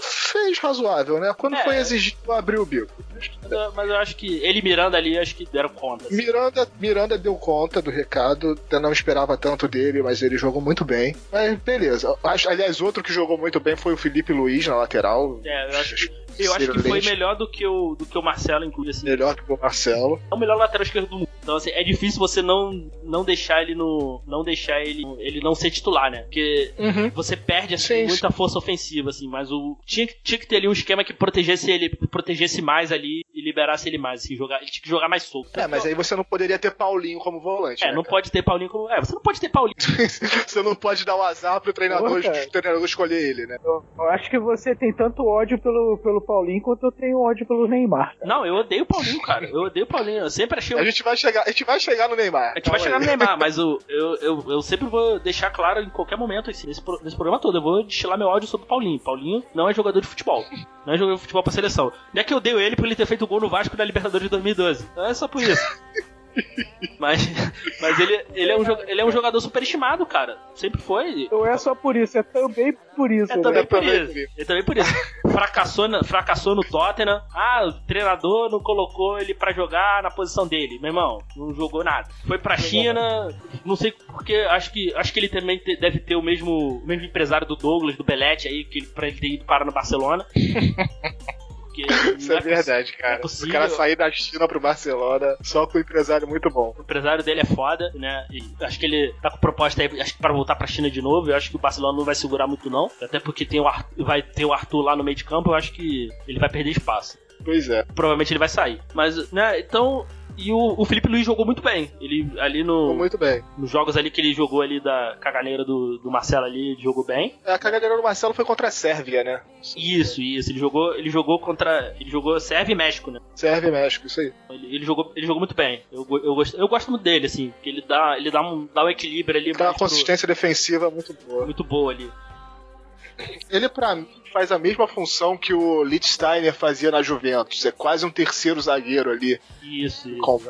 Fez razoável, né? Quando É. foi exigido, abriu o bico. Mas eu, mas eu acho que ele e Miranda ali, acho que deram conta. assim. Miranda, Miranda deu conta do recado, eu não esperava tanto dele, mas ele jogou muito bem. Mas beleza. Aliás, outro que jogou muito bem foi o Felipe Luiz na lateral. É, eu acho que, eu acho que foi melhor do que o, do que o Marcelo, inclusive, assim. Melhor que o Marcelo. É o melhor lateral esquerdo do mundo. Então, assim, é difícil você não, não deixar ele no. Não deixar ele. ele não ser titular, né? Porque Uhum. você perde assim, Sim, muita força ofensiva, assim, mas o. Tinha, tinha que ter ali um esquema que protegesse ele, protegesse mais ali e liberasse ele mais, assim, jogar. Ele tinha que jogar mais solto. É, mas aí você não poderia ter Paulinho como volante. É, né, não cara? pode ter Paulinho como. É, você não pode ter Paulinho. *laughs* você não pode dar o azar pro treinador, cara. o treinador escolher ele, né? Eu, eu acho que você tem tanto ódio pelo, pelo Paulinho quanto eu tenho ódio pelo Neymar. Não, eu odeio o Paulinho, cara. Eu odeio o Paulinho. Eu sempre achei. A gente vai chegar, a gente vai chegar no Neymar. A gente vai Calma chegar aí. no Neymar, *laughs* mas eu, eu, eu, eu sempre vou deixar claro em qualquer momento, assim, nesse, nesse programa todo, eu vou destilar meu ódio sobre o Paulinho. Paulinho não é jogador de futebol. Não é jogador de futebol pra seleção. Não é que eu odeio ele por ele ter feito gol no Vasco na Libertadores de 2012. Não é só por isso. *laughs* Mas, mas ele, ele, é um, ele é um jogador superestimado, cara. Sempre foi. Não é só por isso, é também por isso. É né? também por também isso. por isso. É também por isso. Fracassou, na- fracassou no Tottenham. Ah, o treinador não colocou ele pra jogar na posição dele. Meu irmão, não jogou nada. Foi pra China, não sei porque, acho que, acho que ele também te- deve ter o mesmo, o mesmo empresário do Douglas, do Belete aí, que, pra ele ter ido parar no Barcelona. *laughs* Porque *laughs* Isso é possi- verdade, não cara. é possível. o cara sair da China pro Barcelona só com um empresário muito bom. O empresário dele é foda, né? E acho que ele tá com proposta aí, acho que pra voltar pra China de novo. Eu acho que o Barcelona não vai segurar muito, não. Até porque tem o Arthur, vai ter o Arthur lá no meio de campo, eu acho que ele vai perder espaço. Pois é. Provavelmente ele vai sair. Mas, né, então. E o, o Felipe Luiz jogou muito bem. Ele ali no, muito bem. nos jogos ali que ele jogou ali da caganeira do, do Marcelo ali, ele jogou bem. A cagadeira do Marcelo foi contra a Sérvia, né? Isso, isso. Ele jogou, ele jogou contra. Ele jogou Sérvia e México, né? Sérvia e México, isso aí. Ele, ele jogou, ele jogou muito bem. Eu, eu, gosto, eu gosto muito dele, assim, porque ele dá, ele dá um, dá um equilíbrio ali Tem uma mais pro- consistência defensiva muito boa. muito boa ali. Ele, pra mim, faz a mesma função que o Lichtsteiner fazia na Juventus. É quase um terceiro zagueiro ali. Isso, isso. Com-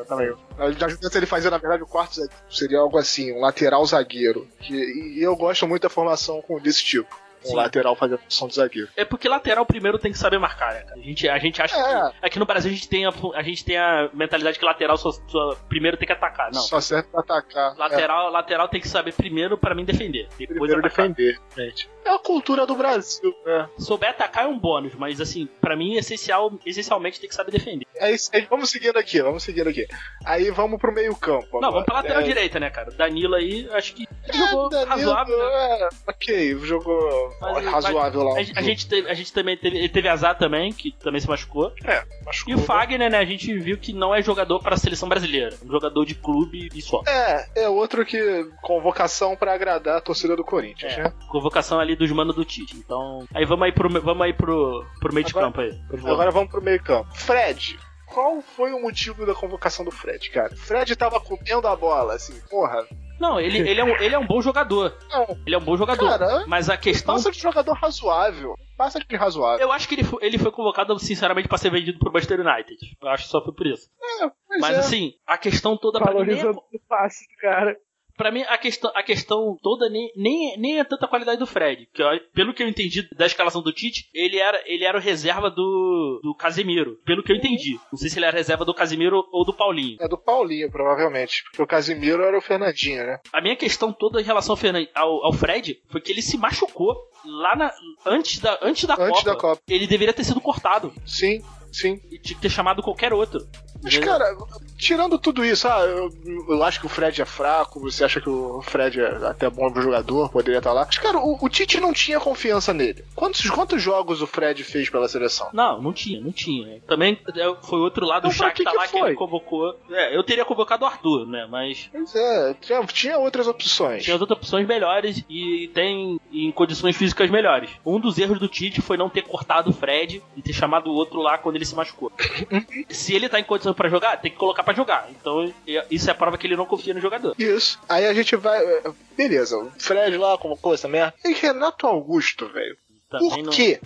Na Juventus ele fazia, na verdade, o quarto zagueiro. Seria algo assim, um lateral zagueiro. E eu gosto muito da formação com desse tipo. Um Sim. lateral fazendo a função de zagueiro. É porque lateral primeiro tem que saber marcar, né? A gente, a gente acha É. que. Aqui no Brasil a gente tem a, a, gente tem a mentalidade que lateral só, só primeiro tem que atacar. Não. Só serve pra atacar. Lateral, lateral tem que saber primeiro pra mim defender. É, Depois primeiro atacar. defender. Gente. É a cultura do Brasil, né? Souber atacar é um bônus, mas assim, pra mim, essencial, essencialmente tem que saber defender. É isso aí. Vamos seguindo aqui, vamos seguindo aqui. Aí vamos pro meio campo. Não, vamos pra lateral é, direita, né, cara? Danilo aí, acho que É, jogou Danilo, razoável, né? é, ok, jogou Mas- razoável lá. A, a gente teve, a gente também teve, teve azar também, que também se machucou. É, machucou. E o Fagner, né, a gente viu que não é jogador para a seleção brasileira. Um jogador de clube e só. É, é outro que convocação pra agradar a torcida do Corinthians, É, né? convocação ali dos manos do Tite. Então, aí vamos aí pro, vamos aí pro, pro meio de Agora- campo aí. Agora vamos pro meio campo. Fred. Qual foi o motivo da convocação do Fred, cara? Fred tava comendo a bola, assim, porra. Não, ele, ele, é um, ele é um bom jogador. Não, Ele é um bom jogador. Cara, mas a questão. passa de jogador razoável. Passa de razoável. Eu acho que ele foi, ele foi convocado, sinceramente, pra ser vendido pro Manchester United. Eu acho que só foi por isso. Mas, Mas é. assim, a questão toda pra mim, é, Valorizou muito fácil, cara. Pra mim, a questão, a questão toda nem, nem, nem é tanta qualidade do Fred. Que eu- pelo que eu entendi da escalação do Tite, ele era, ele era o reserva do, do Casemiro. Pelo que eu entendi. Não sei se ele era reserva do Casemiro ou do Paulinho. É do Paulinho, provavelmente. Porque o Casimiro era o Fernandinho, né? A minha questão toda em relação ao, Fernan- ao, ao Fred foi que ele se machucou lá na, antes, da, antes, da, Antes Copa. da Copa. Ele deveria ter sido cortado. Sim, sim. E tinha que ter chamado qualquer outro. Mas, cara, tirando tudo isso, ah, eu, eu acho que o Fred é fraco, você acha que o Fred é até bom jogador, poderia estar lá. Mas, cara, o, o Tite não tinha confiança nele. Quantos, quantos jogos o Fred fez pela seleção? Não, não tinha, não tinha. Também é, foi outro lado Então, do pra Shakhtar que que lá que foi? ele convocou. É, eu teria convocado o Arthur, né? Mas Pois é, tinha, tinha outras opções. tinha outras opções melhores e tem em condições físicas melhores. Um dos erros do Tite foi não ter cortado o Fred e ter chamado o outro lá quando ele se machucou. *laughs* Se ele tá em condição pra jogar, tem que colocar pra jogar. Então isso é prova que ele não confia no jogador. Isso. Aí a gente vai. é, Beleza, o Fred lá convocou essa merda. E Renato Augusto, velho. Também Por não, quê?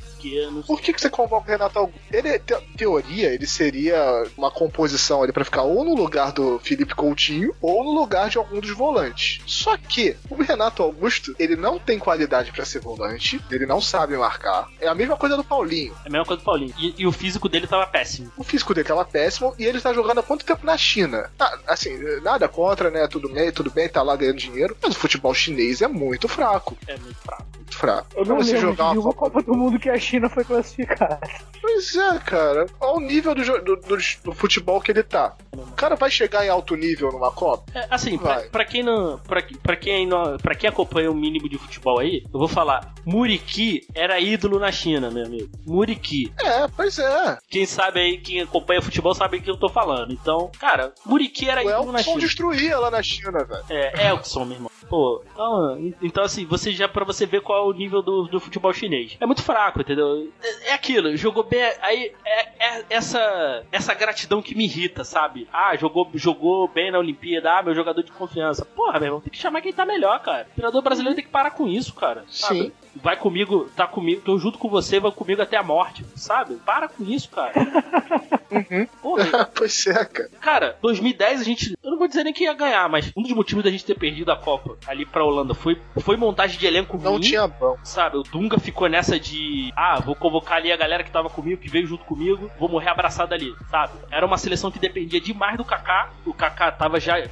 não Por que, que você convoca o Renato Augusto? Ele, te- teoria, ele seria uma composição ali pra ficar ou no lugar do Felipe Coutinho ou no lugar de algum dos volantes. Só que o Renato Augusto, ele não tem qualidade pra ser volante, ele não sabe marcar. É a mesma coisa do Paulinho. É a mesma coisa do Paulinho. E, e o físico dele tava péssimo. O físico dele tava péssimo e ele tá jogando há quanto tempo na China? Ah, assim, nada contra, né? Tudo bem, tudo bem, tá lá ganhando dinheiro, mas o futebol chinês é muito fraco, É muito fraco. muito fraco. Eu Pra não você lembro jogar uma Copa do Mundo que a China foi classificada. Pois é, cara. Olha o nível do, do, do- do futebol que ele tá. O cara vai chegar em alto nível numa Copa? É, assim, pra, pra quem não. Pra, pra quem não. Pra quem acompanha o mínimo de futebol aí, eu vou falar. Muriqui era ídolo na China, meu amigo. Muriqui. É, pois é. Quem sabe aí, quem acompanha futebol sabe o que eu tô falando. Então, cara, Muriqui era O ídolo na China. destruía lá na China, velho. É, Elkson, meu irmão. Pô, então, então assim, você já pra você ver qual é o nível do, do futebol chinês. É muito fraco, entendeu? É, é aquilo, jogou bem. Aí é, é essa essa gratidão que me irrita, sabe? Ah, jogou, jogou bem na Olimpíada, ah, meu jogador de confiança. Porra, meu irmão, tem que chamar quem tá melhor, cara. O treinador brasileiro tem que parar com isso, cara. sabe? Sim. Vai comigo, tá comigo, tô junto com você, vai comigo até a morte, sabe? Para com isso, cara. *laughs* Uhum. Porra, *laughs* pois é, cara. Cara, 2010 a gente. Eu não vou dizer nem que ia ganhar, mas um dos motivos da gente ter perdido a Copa ali pra Holanda foi, foi montagem de elenco Não ruim. tinha bom. Sabe, o Dunga ficou nessa de. Ah, vou convocar ali a galera que tava comigo, que veio junto comigo, vou morrer abraçado ali, sabe? Era uma seleção que dependia demais do Kaká. O Kaká tava já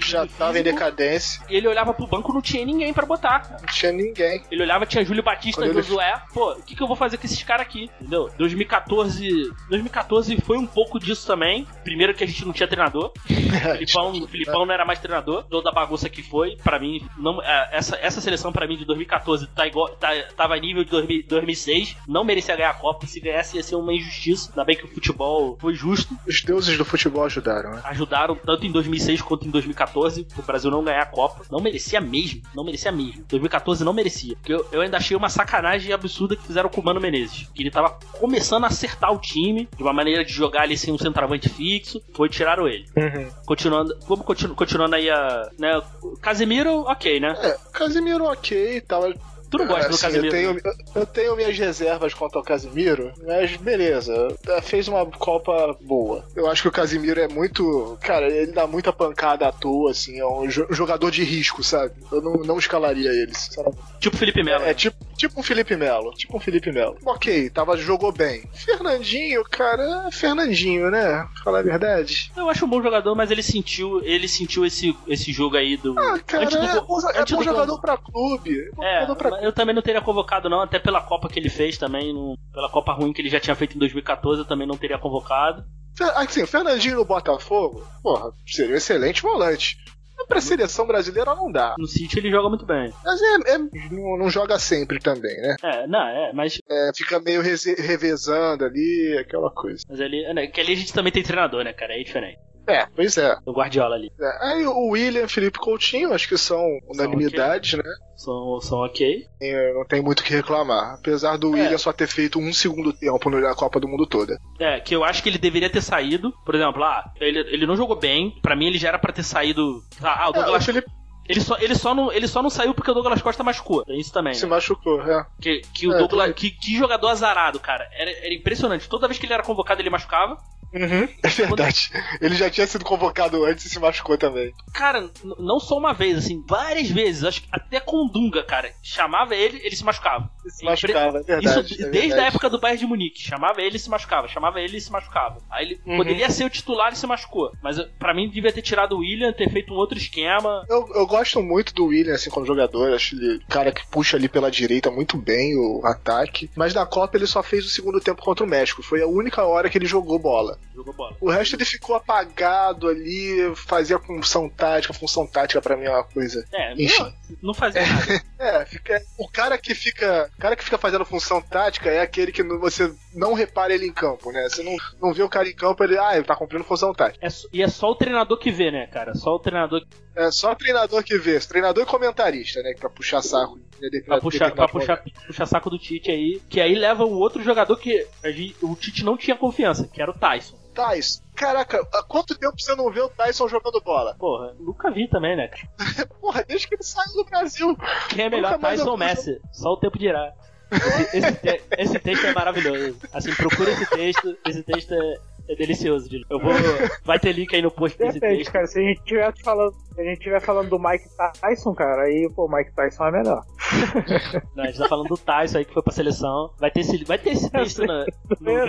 Já tava em decadência. E ele olhava pro banco não tinha ninguém pra botar, cara. Não tinha ninguém. Ele olhava, tinha Júlio Batista Quando e ele-. Pô, o que, que eu vou fazer com esses caras aqui? Entendeu? 2014. 2014 foi um pouco disso também. Primeiro que a gente não tinha treinador. *laughs* Filipão, o Filipão não era mais treinador. Toda a bagunça que foi, pra mim, não, é, essa, essa seleção pra mim de 2014 tá igual, tá, tava nível de 2000 2006. Não merecia ganhar a Copa. Se ganhasse ia ser uma injustiça. Ainda bem que o futebol foi justo. Os deuses do futebol ajudaram, né? Ajudaram tanto em 2006 quanto em 2014 o Brasil não ganhar a Copa. Não merecia mesmo. Não merecia mesmo. 2014 não merecia. Porque eu, eu ainda achei uma sacanagem absurda que fizeram com o Mano Menezes. Que ele tava começando a acertar o time de uma maneira de jogar ali sem um centroavante fixo. Foi tiraram ele. Uhum. Continuando, vamos continu, continuando aí a. Né, Casemiro, ok, né? É, Casimiro ok, tava. Tu não gosta do assim, Casemiro? Eu tenho, eu tenho minhas reservas quanto ao Casimiro, mas beleza. Fez uma Copa boa. Eu acho que o Casimiro é muito. Cara, ele dá muita pancada à toa, assim. É um jo- jogador de risco, sabe? Eu não, não escalaria ele, sinceramente. Tipo Felipe Melo. É, tipo, tipo um Felipe Melo. Tipo um Felipe Melo. Ok, tava, jogou bem. Fernandinho, cara, é Fernandinho, né? Falar a verdade. Eu acho um bom jogador, mas ele sentiu, ele sentiu esse, esse jogo aí do. Ah, cara, antes do é, bom, é bom do gol- jogador pra clube. É bom É, jogador pra eu também não teria convocado, não, até pela Copa que ele fez também, no- pela Copa ruim que ele já tinha feito em 2014, eu também não teria convocado. Assim, o Fernandinho no Botafogo, porra, seria um excelente volante. Mas Pra seleção brasileira não dá. No City ele joga muito bem. Mas é, é- não, não joga sempre também, né? É, não, é, mas, É, fica meio revezando ali, aquela coisa. mas ali, é, né, que ali a gente também tem treinador, né, cara? É diferente. É, pois é. O Guardiola ali. É, Aí o William, Felipe Coutinho, acho que são unanimidades, né? São, são ok. É, Não tem muito o que reclamar. Apesar do William só ter feito um segundo tempo na Copa do Mundo toda. É, que eu acho que ele deveria ter saído. Por exemplo, ah, ele, ele não jogou bem. Pra mim, ele já era pra ter saído. Ah, o É, Douglas. Felipe ele, só, ele, só não, ele só não saiu porque o Douglas Costa machucou. Tem isso também. se Né? machucou, é. Que, que o É, Douglas. Que, que jogador azarado, cara. Era, era impressionante. Toda vez que ele era convocado, ele machucava. É verdade. Ele já tinha sido convocado antes e se machucou também. Cara, não só uma vez, assim, várias vezes. Acho que até com o Dunga, cara. Chamava ele, ele se machucava. Se machucava, é verdade. Isso é desde verdade. a época do Bayern de Munique. Chamava ele e se machucava. Chamava ele e se machucava. Aí ele Uhum. poderia ser o titular e se machucou. Mas eh, pra mim devia ter tirado o William, ter feito um outro esquema. Eu, eu gosto muito do William, assim, como jogador. Acho ele um cara que puxa ali pela direita muito bem o ataque. Mas na Copa ele só fez o segundo tempo contra o México. Foi a única hora que ele jogou bola. Jogou bola. O resto ele ficou apagado ali, fazia função tática. Função tática pra mim é uma coisa. É, Enfim. não, fazia nada. *laughs* É, fica, o cara que fica. O cara que fica fazendo função tática é aquele que você não repara ele em campo, né? Você não, não vê o cara em campo, ele. Ah, ele tá cumprindo função tática. É e é só o treinador que vê, né, cara? Só o treinador É só treinador que vê, treinador e comentarista, né? Pra puxar saco. Né, pra puxar, pra puxar, puxar saco do Tite aí. Que aí leva o outro jogador que a gente- o Tite não tinha confiança, que era o Tyson. Tyson. Caraca, há quanto tempo você não vê o Tyson jogando bola? Porra, nunca vi também, né? *laughs* Porra, desde que ele saiu do Brasil. Quem é melhor, Tyson ou. Messi? Só o tempo dirá. Esse, esse, te- esse texto é maravilhoso. Assim, procura esse texto. Esse texto é, é delicioso. Dilo. Eu vou. Vai ter link aí no post desse Depende, cara. Se a gente tiver falando, se a gente tiver falando do Mike Tyson, cara, aí, pô, o Mike Tyson é melhor. *laughs* Não, a gente tá falando do Tyson aí que foi pra seleção. Vai ter esse, vai ter esse *laughs* texto na- *laughs* no,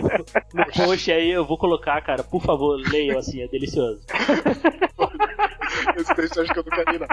no post aí, eu vou colocar, cara. Por favor, leiam assim, é delicioso. Esse texto eu acho que eu nunca vi, não.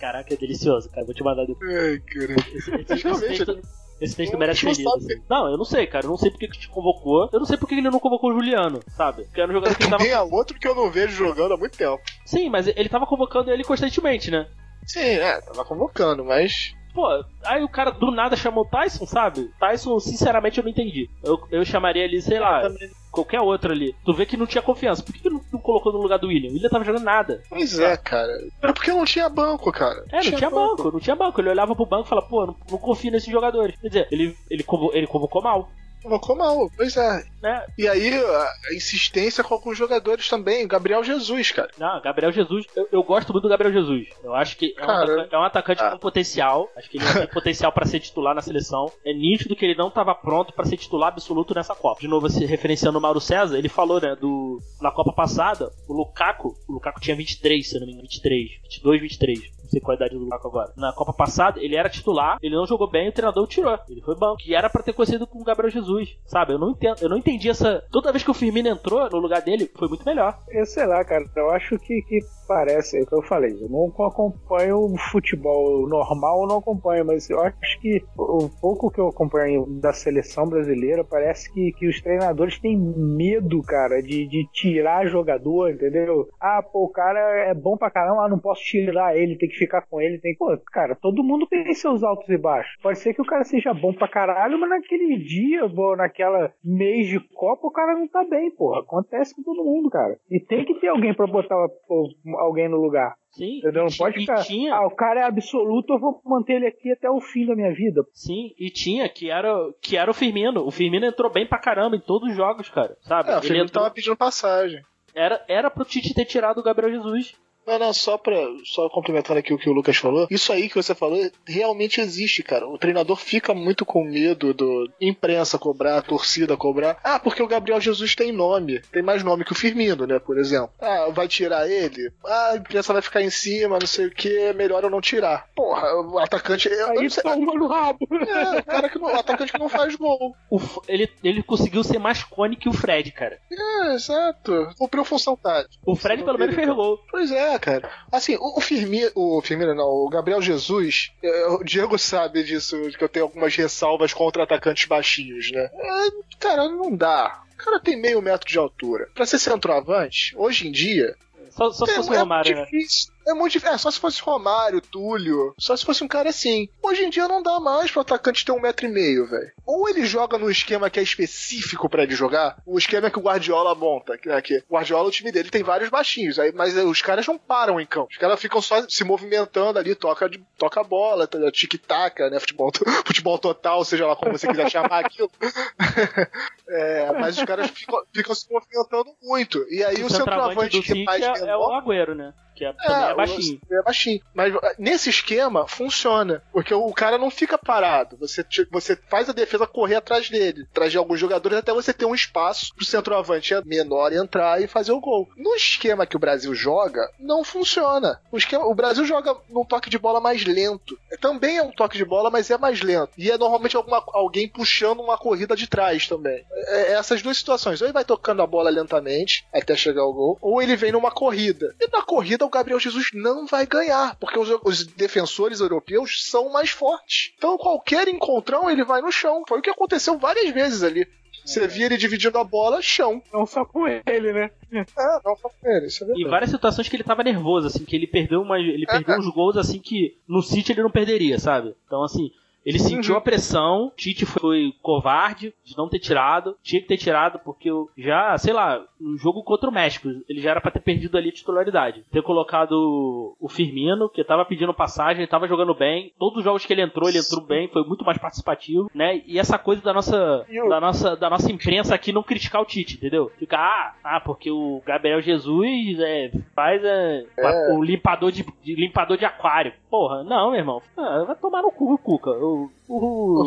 Caraca, é delicioso, cara. Vou te mandar depois. Ai, cara. Esse, esse- esse texto, esse texto não- merece sabe. assim. Não, eu não sei, cara. Eu não sei porque que te convocou. Eu não sei porque ele não convocou o Juliano, sabe? Porque era um jogador que ele tava. Também é outro que eu não vejo jogando há muito tempo. Sim, mas ele tava convocando ele constantemente, né? Sim, é, tava convocando, mas. Pô, aí o cara do nada chamou o Tyson, sabe? Tyson, sinceramente, eu não entendi. Eu, eu chamaria ali, sei lá, qualquer outro ali. Tu vê que não tinha confiança. Por que, que não, não colocou no lugar do William? O William tava jogando nada. Pois é, cara. Era porque não tinha banco, cara. É, não tinha banco, não tinha banco. Ele olhava pro banco e falava, pô, não, não confio nesses jogadores. Quer dizer, ele, ele, convo- ele convocou mal, Convocou mal, pois é. né? E aí, a insistência com alguns jogadores também. Gabriel Jesus, cara. Não, Gabriel Jesus, eu, eu gosto muito do Gabriel Jesus. Eu acho que é um, atacante, é um atacante ah. com potencial. Acho que ele tem potencial pra ser titular na seleção. É nítido que ele não tava pronto pra ser titular absoluto nessa Copa. De novo, se referenciando o Mauro César, ele falou, né, do na Copa passada, o Lukaku, o Lukaku tinha 23, se eu não me engano, 23, 22, 23. Não sei qual a idade do Lukaku agora. Na Copa passada, ele era titular, ele não jogou bem, o treinador tirou. Ele foi banco. Que era pra ter conhecido com o Gabriel Jesus. Sabe? Eu não entendo, eu não entendi essa. Toda vez que o Firmino entrou no lugar dele, foi muito melhor. Eu sei lá, cara, eu acho que, que parece, é o que eu falei, eu não acompanho o futebol normal, eu não acompanho, mas eu acho que o pouco que eu acompanho da seleção brasileira, parece que, que os treinadores têm medo, cara, de, de tirar jogador, entendeu? Ah, pô, o cara é bom pra caramba, ah, não posso tirar ele, tem que ficar com ele, tem. Pô, cara, todo mundo tem seus altos e baixos. Pode ser que o cara seja bom pra caralho, mas naquele dia, pô, naquela mês de Copa, o cara não tá bem, porra. Acontece com todo mundo, cara. E tem que ter alguém pra botar pô, alguém no lugar. Sim, Entendeu? Não pode ficar. tinha, Ah, o cara é absoluto, eu vou manter ele aqui até o fim da minha vida. sim, e tinha que era, que era o Firmino. O Firmino entrou bem pra caramba em todos os jogos, cara. Sabe? É, o Ele Felipe entrou, tava pedindo passagem. era, era pro Tite ter tirado o Gabriel Jesus. Não, não, só pra. Só complementando aqui o que o Lucas falou. Isso aí que você falou realmente existe, cara. O treinador fica muito com medo do imprensa cobrar, a torcida cobrar. Ah, porque o Gabriel Jesus tem nome. Tem mais nome que o Firmino, né? Por exemplo. Ah, vai tirar ele? Ah, a imprensa vai ficar em cima, não sei o que. É melhor eu não tirar. Porra, o atacante. Eu, eu Aí não sei, toma no rabo. é, o cara que não, o atacante que não faz gol. O ele, ele conseguiu ser mais cone que o Fred, cara. É, exato. Cumpriu função tática. O Fred pelo menos fez gol. Pois é, cara. Assim, o, o Firmino, o Firmino não, o Gabriel Jesus, é, o Diego sabe disso, que eu tenho algumas ressalvas contra atacantes baixinhos, né? É, cara, não dá. O cara tem meio metro de altura. Pra ser centroavante, hoje em dia, Só, só se é, fosse o é Romário, né? difícil. É muito difícil. É, só se fosse Romário, Túlio. Só se fosse um cara assim. Hoje em dia não dá mais pro atacante ter um metro e meio, velho. Ou ele joga no esquema que é específico pra ele jogar. O esquema que o Guardiola monta. Que, né, que o Guardiola, o time dele tem vários baixinhos. Aí, mas eh, os caras não param em campo. Os caras ficam só se movimentando ali, toca, toca a bola, tá tic-tac, né? Futebol, *laughs* futebol total, seja lá como você quiser chamar aquilo. *laughs* É, mas os caras ficam, ficam se movimentando muito. E aí o, centroavante do que City faz é, é o Agüero, né? Que é, também é baixinho. É baixinho. Mas ah, nesse esquema funciona. Porque o cara não fica parado. Você, você faz a defesa correr atrás dele. Atrás de alguns jogadores até você ter um espaço pro centroavante menor entrar e fazer o gol. No esquema que o Brasil joga, não funciona. O, esquema, o Brasil joga num toque de bola mais lento. Também é um toque de bola, mas é mais lento. E é normalmente alguma, alguém puxando uma corrida de trás também. É, é essas duas situações. Ou ele vai tocando a bola lentamente até chegar ao gol, ou ele vem numa corrida. E na corrida o Gabriel Jesus não vai ganhar, porque os, os defensores europeus são mais fortes. Então qualquer encontrão ele vai no chão. Foi o que aconteceu várias vezes ali. Você via ele dividindo a bola, chão. Não só com ele, né? É, não só com ele, isso é E verdade. várias situações que ele tava nervoso, assim, que ele perdeu uma, ele perdeu uns gols assim que no City ele não perderia, sabe? Então assim, ele sentiu Uhum. a pressão, Tite foi covarde de não ter tirado, tinha que ter tirado porque eu já, sei lá, no jogo contra o México, ele já era pra ter perdido ali a titularidade. Ter colocado o Firmino, que tava pedindo passagem, tava jogando bem, todos os jogos que ele entrou, ele entrou bem, foi muito mais participativo, né? E essa coisa da nossa da nossa da nossa imprensa aqui não criticar o Tite, entendeu? Ficar, ah, ah, porque o Gabriel Jesus é, faz é, o limpador de, de- limpador de aquário. Porra, não, meu irmão. Ah, vai tomar no cu, Cuca. O, o,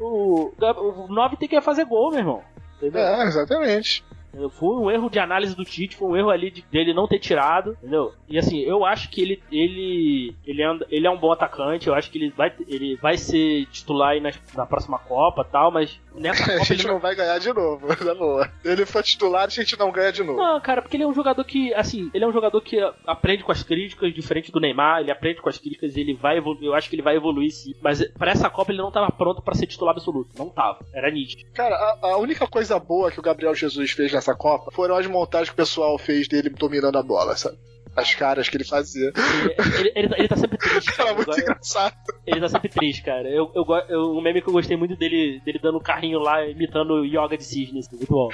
o, o, o 9 tem que fazer gol, meu irmão. Entendeu? é, exatamente. Foi um erro de análise do Tite, foi um erro ali de- dele não ter tirado, entendeu? E assim, eu acho que ele ele ele é, um- ele é um bom atacante, eu acho que ele vai ele vai ser titular aí na, na próxima Copa, tal, mas nessa *laughs* A Copa gente ele não vai ganhar de novo, *laughs* na boa. Ele for titular, a gente não ganha de novo. Não, cara, porque ele é um jogador que, assim, ele é um jogador que aprende com as críticas, diferente do Neymar, ele aprende com as críticas e ele vai evoluir, eu acho que ele vai evoluir sim. Mas pra essa Copa ele não tava pronto pra ser titular absoluto, não tava, era nítido. Cara, a, a única coisa boa que o Gabriel Jesus fez nessa Copa foram as montagens que o pessoal fez dele dominando a bola, sabe? As caras que ele fazia. Ele, ele, ele tá- ele tá sempre *laughs* triste, cara. Era Eu muito go- engraçado. Ele tá sempre triste, cara. Eu, eu, eu, um meme que eu gostei muito dele, dele dando o carrinho lá, imitando yoga de cisne, assim, muito bom.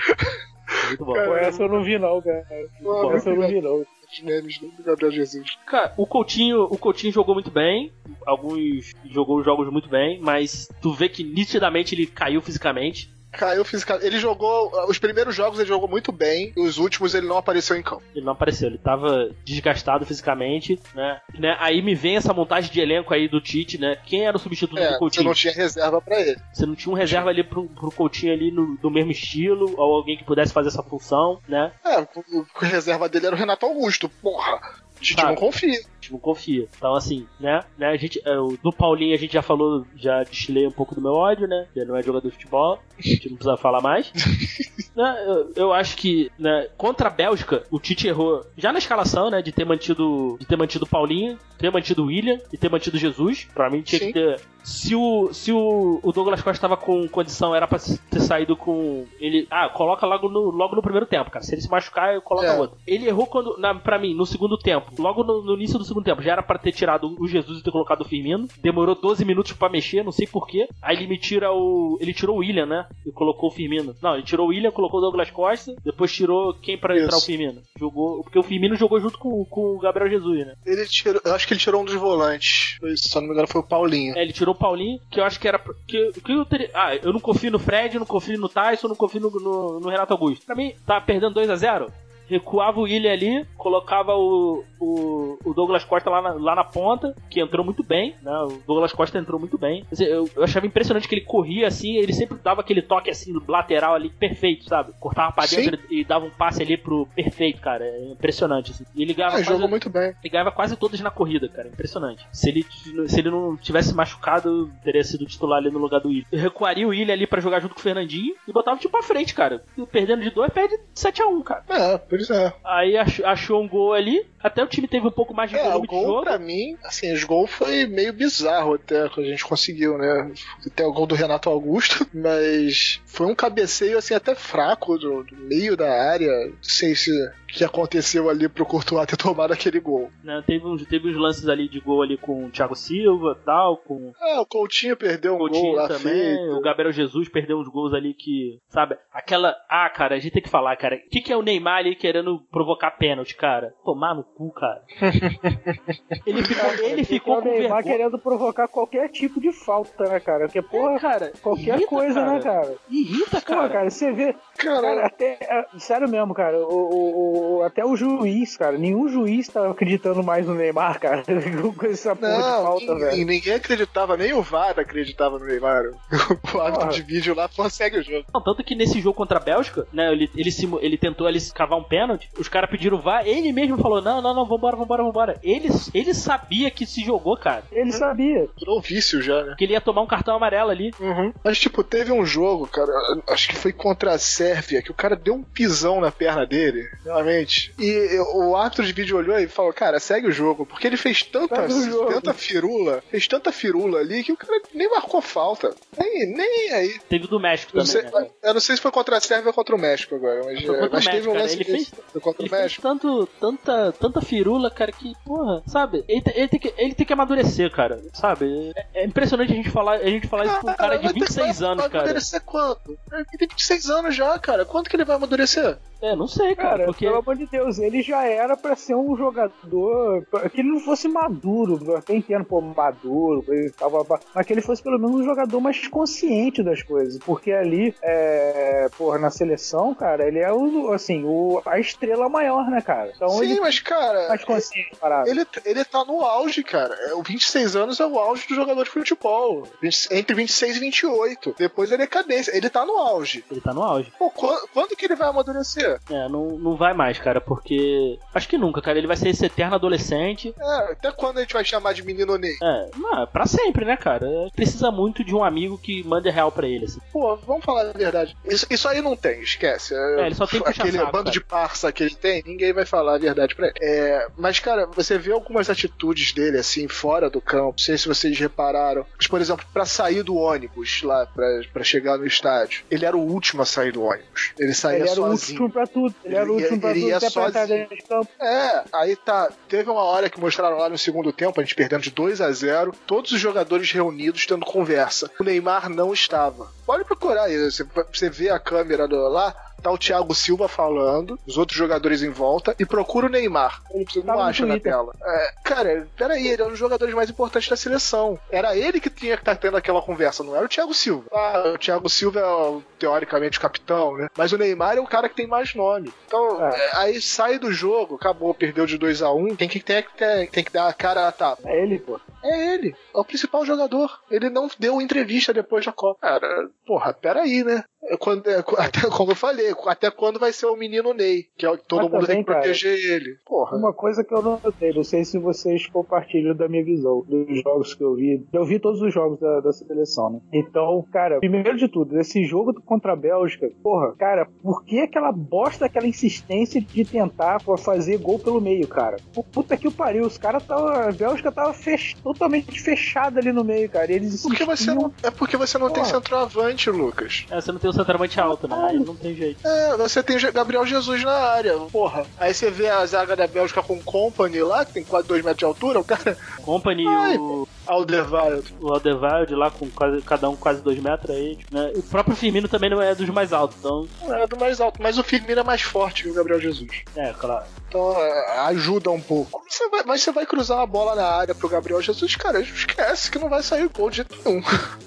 Muito bom. Pô, essa eu não vi não, cara. Pô, Essa eu não vi não. Memes do Gabriel Jesus. Cara, o Coutinho, o Coutinho jogou muito bem, alguns jogou jogos muito bem, mas tu vê que nitidamente ele caiu fisicamente. Caiu fisicamente. Ele jogou. Os primeiros jogos ele jogou muito bem, e os últimos ele não apareceu em campo. Ele não apareceu, ele tava desgastado fisicamente, né? né? Aí me vem essa montagem de elenco aí do Tite, né? Quem era o substituto É, do você Coutinho? não tinha reserva pra ele. Você não tinha um reserva ali pro, pro Coutinho ali no, do mesmo estilo, ou alguém que pudesse fazer essa função, né? É, o, o reserva dele era o Renato Augusto. Porra, a gente Sabe. não confia. Gente não confia. Então, assim, né? né a gente, é, do Paulinho a gente já falou, já destilei um pouco do meu ódio, né? Ele não é jogador de futebol, a gente não precisa falar mais. *laughs* Né, eu, eu acho que né, contra a Bélgica, o Tite errou já na escalação, né? De ter mantido, de ter mantido o Paulinho, ter mantido o William e ter mantido Jesus. Pra mim tinha Sim. que ter. Se o, se o, o Douglas Costa tava com condição, era pra ter saído com. Ele. Ah, coloca logo no, logo no primeiro tempo, cara. Se ele se machucar, eu coloco É. outro. Ele errou quando. Na, pra mim, no segundo tempo. Logo no, no início do segundo tempo. Já era pra ter tirado o Jesus e ter colocado o Firmino. Demorou 12 minutos pra mexer, não sei porquê. Aí ele me tira o. Ele tirou o William, né? E colocou o Firmino. Não, ele tirou o William, colocou o Douglas Costa. Depois tirou quem pra entrar o. Firmino. Jogou. Porque o Firmino jogou junto com, com o Gabriel Jesus, né? Ele tirou, eu acho que ele tirou um dos volantes. Se não me engano, foi o Paulinho. É, ele tirou o Paulinho, que eu acho que era. Que, que eu teria, ah, eu não confio no Fred, não confio no Tyson, não confio no, no, no Renato Augusto. Pra mim, tá perdendo 2x0. Recuava o William ali, colocava o, o, o Douglas Costa lá na, lá na ponta, que entrou muito bem, né? O Douglas Costa entrou muito bem. Eu, eu achava impressionante que ele corria assim, ele sempre dava aquele toque assim lateral ali perfeito, sabe? Cortava pra dentro e dava um passe ali pro perfeito, cara. É impressionante. Assim. E ele ganhava Ah, quase- muito bem. ele ganhava quase todas na corrida, cara. Impressionante. Se ele, se ele não tivesse machucado, teria sido titular ali no lugar do Willian. Eu recuaria o Willian ali pra jogar junto com o Fernandinho e botava tipo pra frente, cara. Perdendo de dois, perde 7x1, cara. É, pois é. Aí ach- achou um gol ali. Até o time teve um pouco mais de É, o volume de gol jogo. pra mim, assim, os gols foi meio bizarro até quando a gente conseguiu, né? Até o gol do Renato Augusto, *laughs* mas foi um cabeceio assim até fraco do, do meio da área. Não sei se o que aconteceu ali pro Courtois ter tomado aquele gol. né? Teve, uns, teve uns lances ali de gol ali com o Thiago Silva tal, com Ah, o Coutinho perdeu um o gol Coutinho lá também. feito. O Gabriel Jesus perdeu uns gols ali que, sabe? Aquela. Ah, cara, a gente tem que falar, cara. O que, que é o Neymar ali querendo provocar pênalti, cara? Tomar no cu, cara. *laughs* ele ficou, ele ficou o com Neymar vergonha. querendo provocar qualquer tipo de falta, né, cara? Porque, É, porra, cara, qualquer irrita, coisa, né, cara? Irrita, cara. cara, você vê. Cara, Cara, até. é, Sério mesmo, cara. O, o- o- até o juiz, cara. Nenhum juiz tá acreditando mais no Neymar, *laughs* cara. Com essa porra de não, falta, ninguém, velho. ninguém acreditava, nem o VAR acreditava no Neymar. *laughs* O árbitro Porra. de vídeo lá consegue o jogo. Não, tanto que nesse jogo contra a Bélgica, né, ele, ele, ele tentou ali cavar um pênalti, os caras pediram VAR, ele mesmo falou, não, não, não, vambora, vambora, vambora. Ele, ele sabia que se jogou, cara, Ele sabia. Virou vício já, né? que ele ia tomar um cartão amarelo ali. Uhum. Mas, tipo, teve um jogo, cara, acho que foi contra a Sérvia, que o cara deu um pisão na perna dele, realmente. E o árbitro de vídeo olhou e falou, cara, segue o jogo, porque ele fez tanta, tanta firula, fez tanta firula ali que o cara nem marcou falta. Nem, nem aí. Teve o do México Eu também, sei, né? eu não sei se foi contra a Sérvia ou contra o México agora, mas, o mas teve México, um cara. lance Ele Foi contra o México. tanto, tanta, tanta firula, cara, que, porra, sabe? Ele, ele tem que, ele tem que amadurecer, cara, sabe? É, é impressionante a gente falar, a gente falar isso pra um cara de vai ter- 26 vai- anos, vai cara. amadurecer quando? Ele tem 26 anos já, cara. Quanto que ele vai amadurecer? É, não sei, cara, Cara, porque... pelo amor de Deus, ele já era pra ser um jogador que ele não fosse maduro, eu até entendo, pô, maduro, e blá, blá, mas que ele fosse pelo menos um jogador mais consciente das coisas, porque ali, é, porra, na seleção, cara, ele é o, assim, o, a estrela maior, né, cara? Então Sim, ele mas, cara. mais consciente, parado. Ele, ele tá no auge, cara. É, O 26 anos é o auge do jogador de futebol. 20 Entre 26 e 28. Depois ele é cadência. Ele tá no auge. Ele tá no auge. Pô, quando, quando que ele vai amadurecer? É, não, não vai mais, cara, porque. Acho que nunca, cara. Ele vai ser esse eterno adolescente. É, até quando a gente vai chamar de menino Ney? É, não, pra sempre, né, cara? Precisa muito de um amigo que mande real pra ele, assim. Pô, vamos falar a verdade. Isso, isso aí não tem, esquece. É, ele só tem Aquele puxa-saco, bando cara. de parça que ele tem, ninguém vai falar a verdade pra ele. É, mas, cara, você vê algumas atitudes dele, assim, fora do campo. Não sei se vocês repararam. Mas, por exemplo, pra sair do ônibus lá, pra, pra chegar no estádio, ele era o último a sair do ônibus. Ele saía Ele era o sozinho. último pra tudo. Ele, era o Ele ia- último pra tudo, até pra entrar dentro de campo. É, aí tá. Teve uma hora que mostraram lá no segundo tempo, a gente perdendo de 2 a 0 todos os jogadores reunidos tendo conversa. O Neymar não estava. Pode procurar aí, você, você vê a câmera do, lá, tá o Thiago Silva falando, os outros jogadores em volta, e procura o Neymar. Ele você Tá não acha na tela. É, cara, peraí, ele é um dos jogadores mais importantes da seleção. Era ele que tinha que estar tendo aquela conversa, não era o Thiago Silva. Ah, o Thiago Silva é, teoricamente, o capitão, né? Mas o Neymar é o cara que tem mais nome. Então, É. é, aí sai do jogo, acabou, perdeu de 2 a 1 um, tem que, tem, que- tem, tem que dar a cara a tapa. É ele, pô. É ele, é o principal jogador. Ele não deu entrevista depois da Copa. Cara, porra, peraí, né? É Quando, é, *laughs* até, como eu falei, até quando vai ser o menino Ney? Que é o que todo Mas mundo tem também, que proteger ele. Porra. Uma coisa que eu não notei, não sei se vocês compartilham da minha visão, dos jogos que eu vi. Eu vi todos os jogos da, da seleção, né? Então, cara, primeiro de tudo, esse jogo contra a Bélgica, porra, cara, por que aquela bosta, aquela insistência de tentar pô, fazer gol pelo meio, cara? Puta que o pariu, os caras tava. A Bélgica tava fech- totalmente fechada ali no meio, cara. E eles Porque não, é porque você não tem Porra. centroavante, Lucas. É, você não tem o centroavante alto, né? Aí não tem jeito. É, você tem o Gabriel Jesus na área, porra. Aí você vê a zaga da Bélgica com o Company lá, que tem quase 2 metros de altura, o cara. Company Ai, e o, Alderweireld. o Aldevalde lá com quase, cada um quase dois metros aí. Né? O próprio Firmino também não é dos mais altos, então. Não é do mais alto, mas o Firmino é mais forte que o Gabriel Jesus. É, claro. Então é, ajuda um pouco. Você vai- mas você vai cruzar uma bola na área pro Gabriel Jesus, cara, esquece que não vai sair gol de jeito nenhum.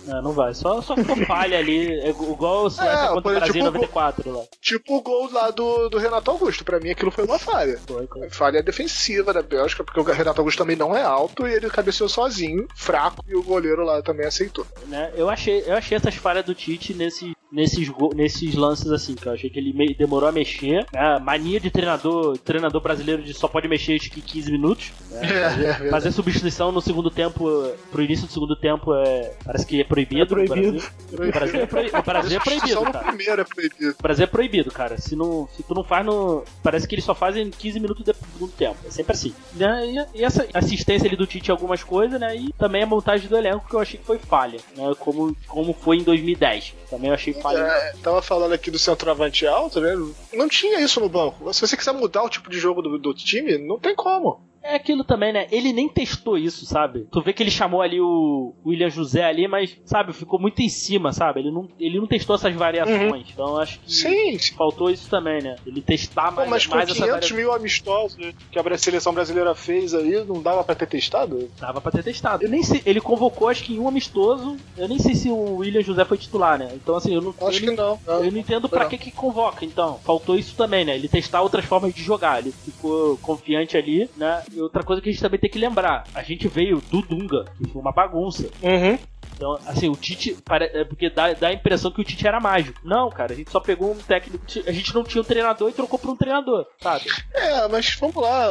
É, não vai. Só, só falha ali. É igual Suécia É, contra o Brasil tipo, 94 lá. Tipo o gol lá do, do Renato Augusto. Pra mim aquilo foi uma falha. Foi, foi. Falha defensiva da Bélgica, porque o Renato Augusto também não é alto e ele cabeceou sozinho, fraco, e o goleiro lá também aceitou. né? Eu achei, eu achei essas falhas do Tite nesse, nesses, nesses lances assim, que eu achei que ele demorou a mexer. né? Mania de treinador, treinador brasileiro de só pode mexer acho que 15 minutos. É, Fazer substituição no segundo tempo, pro início do segundo tempo, é, parece que é proibido. É proibido. O Brasil é, proibido, o Brasil é proibido, cara. primeiro é proibido. O Brasil é proibido, cara. Se, não, se tu não faz no. Parece que eles só fazem 15 minutos depois do segundo tempo. É sempre assim. Né? E, e essa assistência ali do Tite em algumas coisas, né? E também a montagem do elenco que eu achei que foi falha. Né? Como, como foi em 2010. Também eu achei falha. É, tava falando aqui do centroavante alto, né? Não tinha isso no banco. Se você quiser mudar o tipo de jogo do, do time, não tem como. É aquilo também, né? Ele nem testou isso, sabe? Tu vê que ele chamou ali o William José ali, mas, sabe, ficou muito em cima, sabe? Ele não, ele não testou essas variações. Então eu acho que Sim, sim. faltou isso também, né? Ele testar Pô, mais, mas com mais essa 500 variação. mil amistosos que a seleção brasileira fez aí, não dava pra ter testado? Dava pra ter testado. Eu nem sei, ele convocou acho que em um amistoso. Eu nem sei se o William José foi titular, né? Então assim, eu não, Acho eu que não. não. Eu não entendo pra Não. que que convoca, então. Faltou isso também, né? Ele testar outras formas de jogar. Ele ficou confiante ali, né? E outra coisa que a gente também tem que lembrar. A gente veio do Dunga, que foi uma bagunça. Uhum. Então, assim, o Tite. é Porque dá, dá a impressão que o Tite era mágico. Não, cara, a gente só pegou um técnico. A gente não tinha um treinador e trocou por um treinador, sabe? É, mas vamos lá.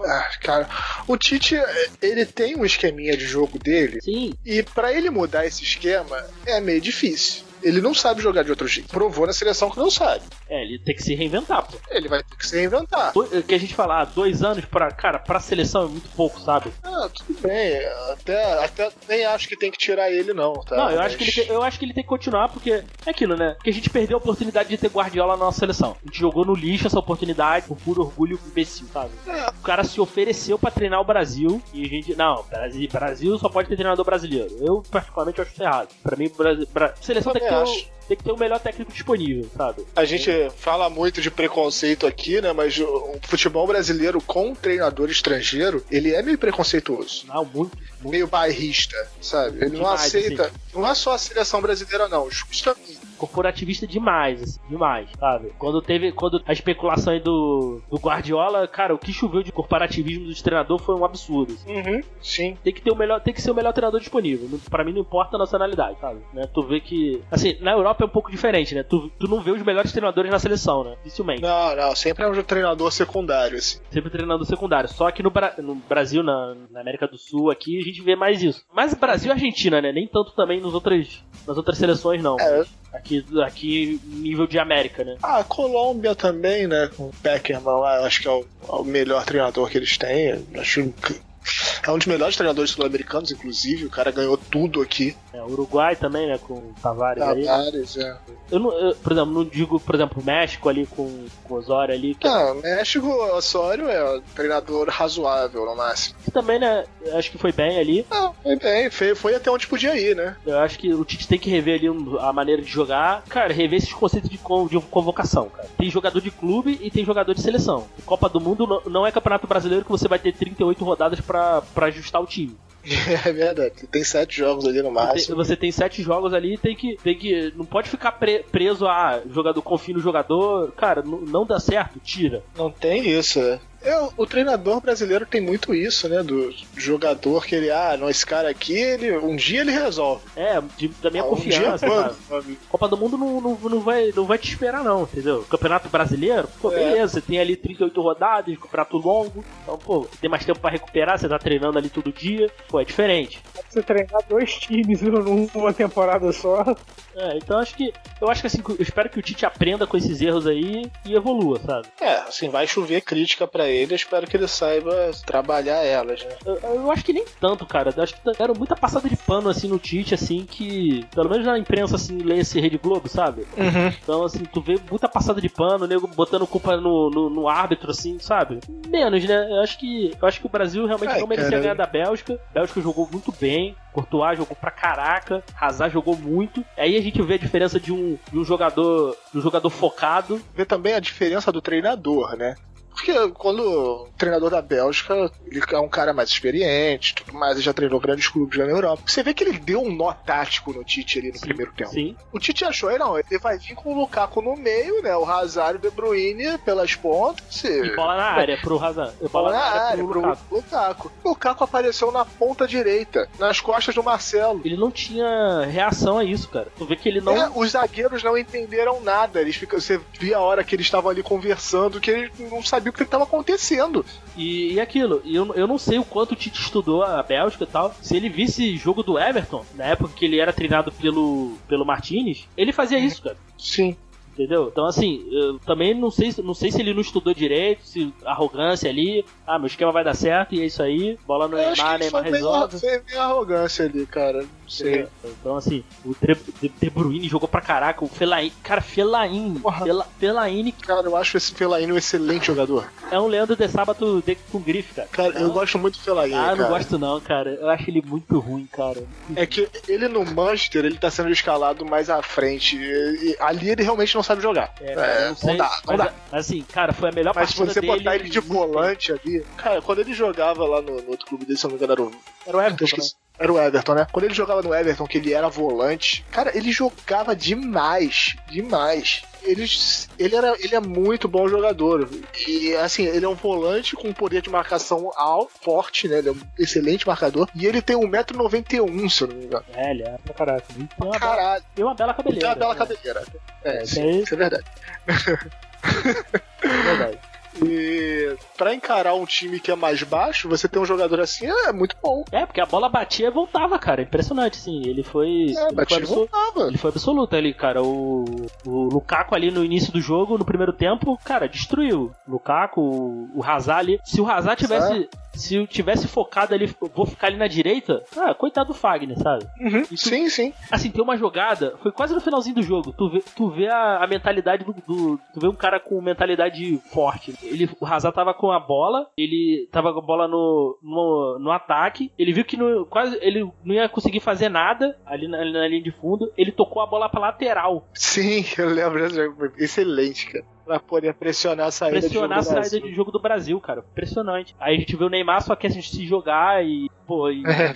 Ah, cara, o Tite, ele tem um esqueminha de jogo dele, Sim, e pra ele mudar esse esquema é meio difícil. Ele não sabe jogar de outro jeito. Provou na seleção que não sabe. é, ele tem que se reinventar, pô. Ele vai ter que se reinventar. Do- O que a gente fala, ah, dois anos pra. Cara, pra seleção é muito pouco, sabe? Ah, tudo bem. Até, até nem acho que tem que tirar ele, não. Tá? Não, eu Mas- acho, que ele tem, eu acho que ele tem que continuar, porque é aquilo, né? Porque a gente perdeu a oportunidade de ter Guardiola na nossa seleção. A gente jogou no lixo essa oportunidade por puro orgulho imbecil, sabe? É. O cara se ofereceu pra treinar o Brasil e a gente. Não, Brasil, Brasil só pode ter treinador brasileiro. Eu, particularmente, acho isso errado. Pra mim, Brasil, Bra... seleção tem que, ter Também o, acho. tem que ter o melhor técnico disponível, sabe? A gente fala muito de preconceito aqui, né? Mas o futebol brasileiro com treinador estrangeiro, ele é meio preconceituoso. Não, muito. Meio bairrista, sabe? Ele não Demais, aceita. Não é só a seleção brasileira, não. Justamente. Corporativista demais, assim, demais, sabe? Quando teve, quando a especulação aí do, do Guardiola, cara, o que choveu de corporativismo dos treinadores foi um absurdo. assim. Uhum, sim. Tem que ter o melhor, tem que ser o melhor treinador disponível. Pra mim não importa a nacionalidade, sabe? Né? Tu vê que, assim, na Europa é um pouco diferente, né? Tu, tu não vê os melhores treinadores na seleção, né? Dificilmente. Não, não. Sempre é um treinador secundário, assim. Sempre treinador secundário. Só que no, Bra- no Brasil, na, na América do Sul, aqui a gente vê mais isso. Mas Brasil e Argentina, né? Nem tanto também nos outras, nas outras seleções, não. É. Aqui, aqui nível de América, né? Ah, a Colômbia também, né? Com o Peckerman lá, acho que é o, é o melhor treinador que eles têm. Acho que é um dos melhores treinadores sul-americanos, inclusive. O cara ganhou tudo aqui. É, Uruguai também, né? Com o Tavares aí. Tavares, é. Eu, não, eu, por exemplo, não digo, por exemplo, México ali com, com o Osório ali, que, Não, México, o Osório é um treinador razoável no máximo. que também, né? Acho que foi bem ali. Não, foi bem, foi, foi até onde podia ir, né? Eu acho que o Tite tem que rever ali a maneira de jogar. Cara, rever esses conceitos de, de convocação, cara. Tem jogador de clube e tem jogador de seleção. Copa do Mundo não, não é campeonato brasileiro que você vai ter 38 rodadas pra, pra ajustar o time. *laughs* É verdade. Tem sete jogos ali no máximo. você tem sete jogos ali e tem que, tem que. Não pode ficar pre- preso a jogador, confia no jogador. Cara, n- não dá certo, tira. Não tem isso, né? É, o treinador brasileiro tem muito isso, né? Do jogador que ele, ah, não, esse cara aqui, ele, um dia ele resolve. É, de- da minha Ah, um confiança, dia quando? Copa do Mundo não, não, não, vai, não vai te esperar, não, entendeu? Campeonato brasileiro, pô, É. beleza, você tem ali 38 rodadas, campeonato longo, então, pô, tem mais tempo pra recuperar, você tá treinando ali todo dia, pô, é diferente. Você treinar dois times numa temporada só. É, então acho que. Eu acho que assim, eu espero que o Tite aprenda com esses erros aí e evolua, sabe? É, assim, vai chover crítica pra ele, eu espero que ele saiba trabalhar elas, né? Eu, eu acho que nem tanto, cara. Eu acho que deram muita passada de pano assim no Tite, assim, que. Pelo menos na imprensa, assim, lê esse Rede Globo, sabe? Uhum. Então, assim, tu vê muita passada de pano, nego botando culpa no, no, no árbitro, assim, sabe? Menos, né? Eu acho que, eu acho que o Brasil realmente Ai, não merecia cara. ganhar da Bélgica. A Bélgica jogou muito bem. Courtois jogou pra caraca, Hazard jogou muito. Aí a gente vê a diferença de um, de um jogador, de um jogador focado. Vê também a diferença do treinador, né? Porque quando o treinador da Bélgica, ele é um cara mais experiente, tudo mais, ele já treinou grandes clubes lá na Europa. Você vê que ele deu um nó tático no Tite ali no primeiro tempo. Sim. O Tite achou, aí não, ele vai vir com o Lukaku no meio, né? O Hazard e o De Bruyne pelas pontas. E bola na área pro Hazard. E bola na área pro pro Lukaku. Lukaku. O Lukaku apareceu na ponta direita, nas costas do Marcelo. Ele não tinha reação a isso, cara. Tu vê que ele não. É, os zagueiros não entenderam nada. Eles ficam, você via a hora que eles estavam ali conversando, que eles não sabiam o que estava acontecendo. E, e aquilo, eu, eu não sei o quanto o Tite estudou a Bélgica e tal. Se ele visse jogo do Everton, na época que ele era treinado pelo, pelo Martinez, ele fazia isso, cara. Sim. Entendeu? Então, assim, eu também não sei, não sei se ele não estudou direito, se arrogância ali, ah, meu esquema vai dar certo e é isso aí, bola no Neymar, Neymar resolve. foi meio arrogância ali, cara. Não sei. Então, assim, o De, Bruyne jogou pra caraca, o Fellaini, cara, Porra. Fela, Fellaini Cara, eu acho esse Fellaini um excelente jogador. é um Leandro de Sábado de, com grife, cara. Cara, eu Não? gosto muito do Fellaini, Ah, eu não cara. gosto não, cara. Eu acho ele muito ruim, cara. É que ele no Manchester, ele tá sendo escalado mais à frente. E- e ali ele realmente não sabe jogar. É, eu não sei, dá, não mas, dá. mas assim, cara, foi a melhor Mas se partida você dele. botar ele de volante ali. Cara, quando ele jogava lá no, no outro clube dele, se eu não me engano, era o. Era o Everton, esqueci. Era o Everton, né? Quando ele jogava no Everton, que ele era volante, cara, ele jogava demais. Demais. Ele, ele, era, ele é muito bom jogador. E assim, ele é um volante com poder de marcação alto, forte, né? Ele é um excelente marcador. E ele tem 1,91m, se eu não me engano. É, ele é pra caraca. E Tem uma, bela, Caralho, tem uma bela cabeleira. tem uma bela né? cabeleira. É, É, sim, tem- isso é verdade. *laughs* É verdade. E pra encarar um time que é mais baixo, você ter um jogador assim é muito bom. É, porque a bola batia e voltava, cara. Impressionante, sim. Ele foi. É, ele, foi batia e absor- voltava. ele foi absoluto ali, cara. O, o Lukaku ali no início do jogo, no primeiro tempo, cara, destruiu. Lukaku, o, o Hazard ali. Se o Hazard tivesse. Se eu tivesse focado ali, vou ficar ali na direita, ah, coitado do Fagner, sabe? Uhum, tu- Sim, sim. Assim, tem uma jogada, foi quase no finalzinho do jogo. Tu vê, tu vê a, a mentalidade do, do- Tu vê um cara com mentalidade forte. Ele, o Hazard tava com a bola, ele tava com a bola no, no, no ataque. Ele viu que no, quase ele não ia conseguir fazer nada ali na, na linha de fundo. Ele tocou a bola pra lateral. Sim, *laughs* eu lembro Excelente, cara. Pra poder pressionar a saída Pressionar a de jogo do saída Brasil. de jogo do Brasil, cara. Impressionante. Aí a gente vê o Neymar só quer se jogar e, pô, e, É.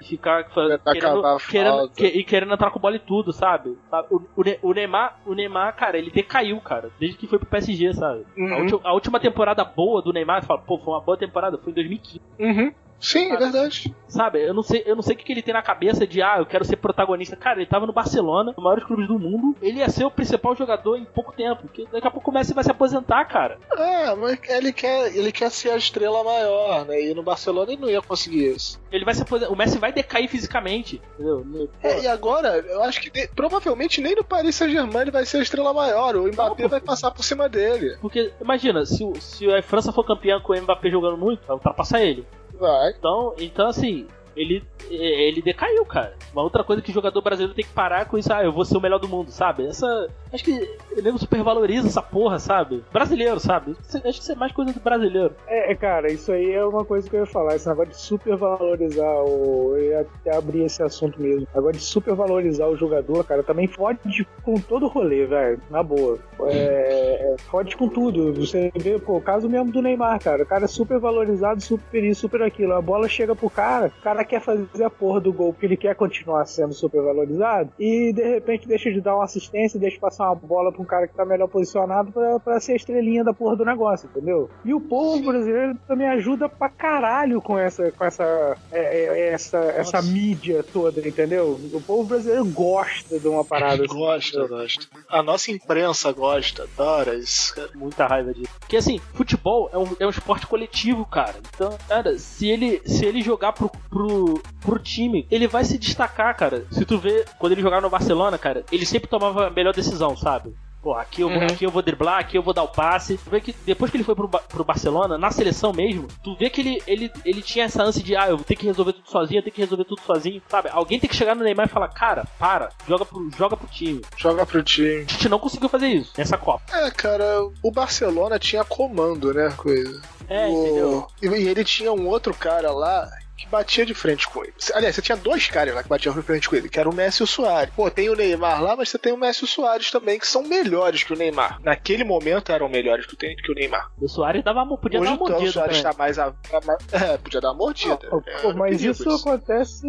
e ficar *laughs* querendo, a querendo, que- e querendo entrar com bola e tudo, sabe? O, o o Neymar, o Neymar, cara, ele decaiu, cara, desde que foi pro PSG, sabe? A, Uhum. ulti- a última temporada boa do Neymar, fala, pô, foi uma boa temporada, foi em 2015. Uhum. Sim, é verdade. Sabe, eu não sei, eu não sei o que, que ele tem na cabeça de ah, eu quero ser protagonista. Cara, ele tava no Barcelona, um dos maiores clubes do mundo. Ele ia ser o principal jogador em pouco tempo. Porque daqui a pouco o Messi vai se aposentar, cara. É, mas ele quer, ele quer ser a estrela maior, né? E no Barcelona ele não ia conseguir isso. Ele vai se aposentar. O Messi vai decair fisicamente. Entendeu? É, e agora, eu acho que provavelmente nem no Paris Saint-Germain ele vai ser a estrela maior. O Mbappé Não, vai passar por cima dele. Porque, imagina, se, o- se a França for campeã com o Mbappé jogando muito, vai ultrapassar ele. Vai. Então, então assim, ele, ele decaiu, cara. Uma outra coisa que o jogador brasileiro tem que parar com isso, ah, eu vou ser o melhor do mundo, sabe? Essa. Acho que nego supervaloriza essa porra, sabe? Brasileiro, sabe? Acho que isso é mais coisa do brasileiro. É, é, cara, isso aí é uma coisa que eu ia falar. Esse negócio de supervalorizar o. Eu ia até abrir esse assunto mesmo. Agora de supervalorizar o jogador, cara, também fode com todo o rolê, velho. Na boa. É, é, fode com tudo. Você vê, pô, o caso mesmo do Neymar, cara. O cara é super valorizado, super isso, super aquilo. A bola chega pro cara, o cara quer fazer a porra do gol porque ele quer continuar sendo super valorizado e de repente deixa de dar uma assistência, deixa passar uma bola pra um cara que tá melhor posicionado pra, pra ser a estrelinha da porra do negócio, entendeu? E o povo brasileiro também ajuda pra caralho com essa, com essa, é, é, essa, essa mídia toda, entendeu? O povo brasileiro gosta de uma parada *laughs* assim. Gosta, gosta. A nossa imprensa gosta, adora isso, cara. Muita raiva disso. Porque assim, futebol é um, é um esporte coletivo, cara. Então, cara, se ele, se ele jogar pro, pro, pro time, ele vai se destacar, cara. Se tu vê, quando ele jogava no Barcelona, cara, ele sempre tomava a melhor decisão, sabe? Pô, aqui eu, vou, Uhum. aqui eu vou driblar, aqui eu vou dar o passe. Tu vê que depois que ele foi pro, pro Barcelona, na seleção mesmo, tu vê que ele, ele, ele tinha essa ânsia de, ah, eu vou ter que resolver tudo sozinho, eu tenho que resolver tudo sozinho, sabe? Alguém tem que chegar no Neymar e falar, cara, para, joga pro, joga pro time. Joga pro time. A gente não conseguiu fazer isso nessa Copa. É, cara, o Barcelona tinha comando, né? Coisa. É, O- entendeu? E ele tinha um outro cara lá que batia de frente com ele. Aliás, você tinha dois caras lá que batiam de frente com ele, que era o Messi e o Soares. Pô, tem o Neymar lá, mas você tem o Messi e o Soares também, que são melhores que o Neymar. Naquele momento eram melhores que o, que o Neymar. O Soares dava, podia Hoje dar uma então, o mordida. Soares pra tá mais. A, *laughs* é, podia dar uma mordida. Pô, É, pô, mas perigo isso acontece,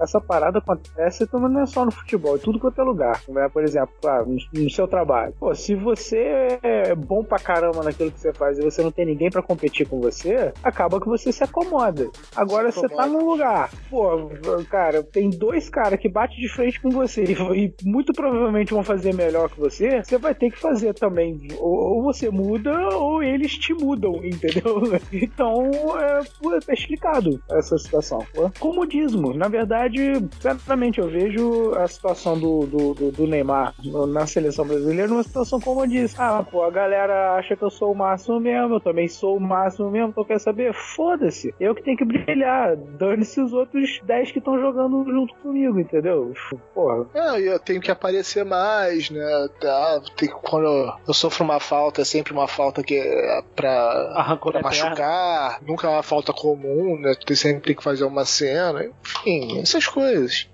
essa parada acontece também não é só no futebol, em tudo quanto é lugar. Né? Por exemplo, ah, no, no seu trabalho. Pô, se você é bom pra caramba naquilo que você faz e você não tem ninguém pra competir com você, acaba que você se acomoda. Agora Se tá num lugar, pô, cara, tem dois caras que batem de frente com você e, muito provavelmente vão fazer melhor que você, você vai ter que fazer também. Ou, ou você muda ou eles te mudam, entendeu? *laughs* Então, é, tá explicado essa situação. Comodismo. Na verdade, certamente eu vejo a situação do, do, do- do Neymar na seleção brasileira numa situação comodista. Ah, pô, a galera acha que eu sou o máximo mesmo, eu também sou o máximo mesmo, então quer saber? Foda-se. Eu que tenho que brilhar. Dane-se os outros 10 que estão jogando junto comigo, entendeu? Porra. É, e eu tenho que aparecer mais, né? Tá, tem, que- quando eu, eu sofro uma falta, é sempre uma falta que é pra, Arrancou pra machucar, nunca é uma falta comum, né? Tu sempre tem que fazer uma cena, enfim, essas coisas.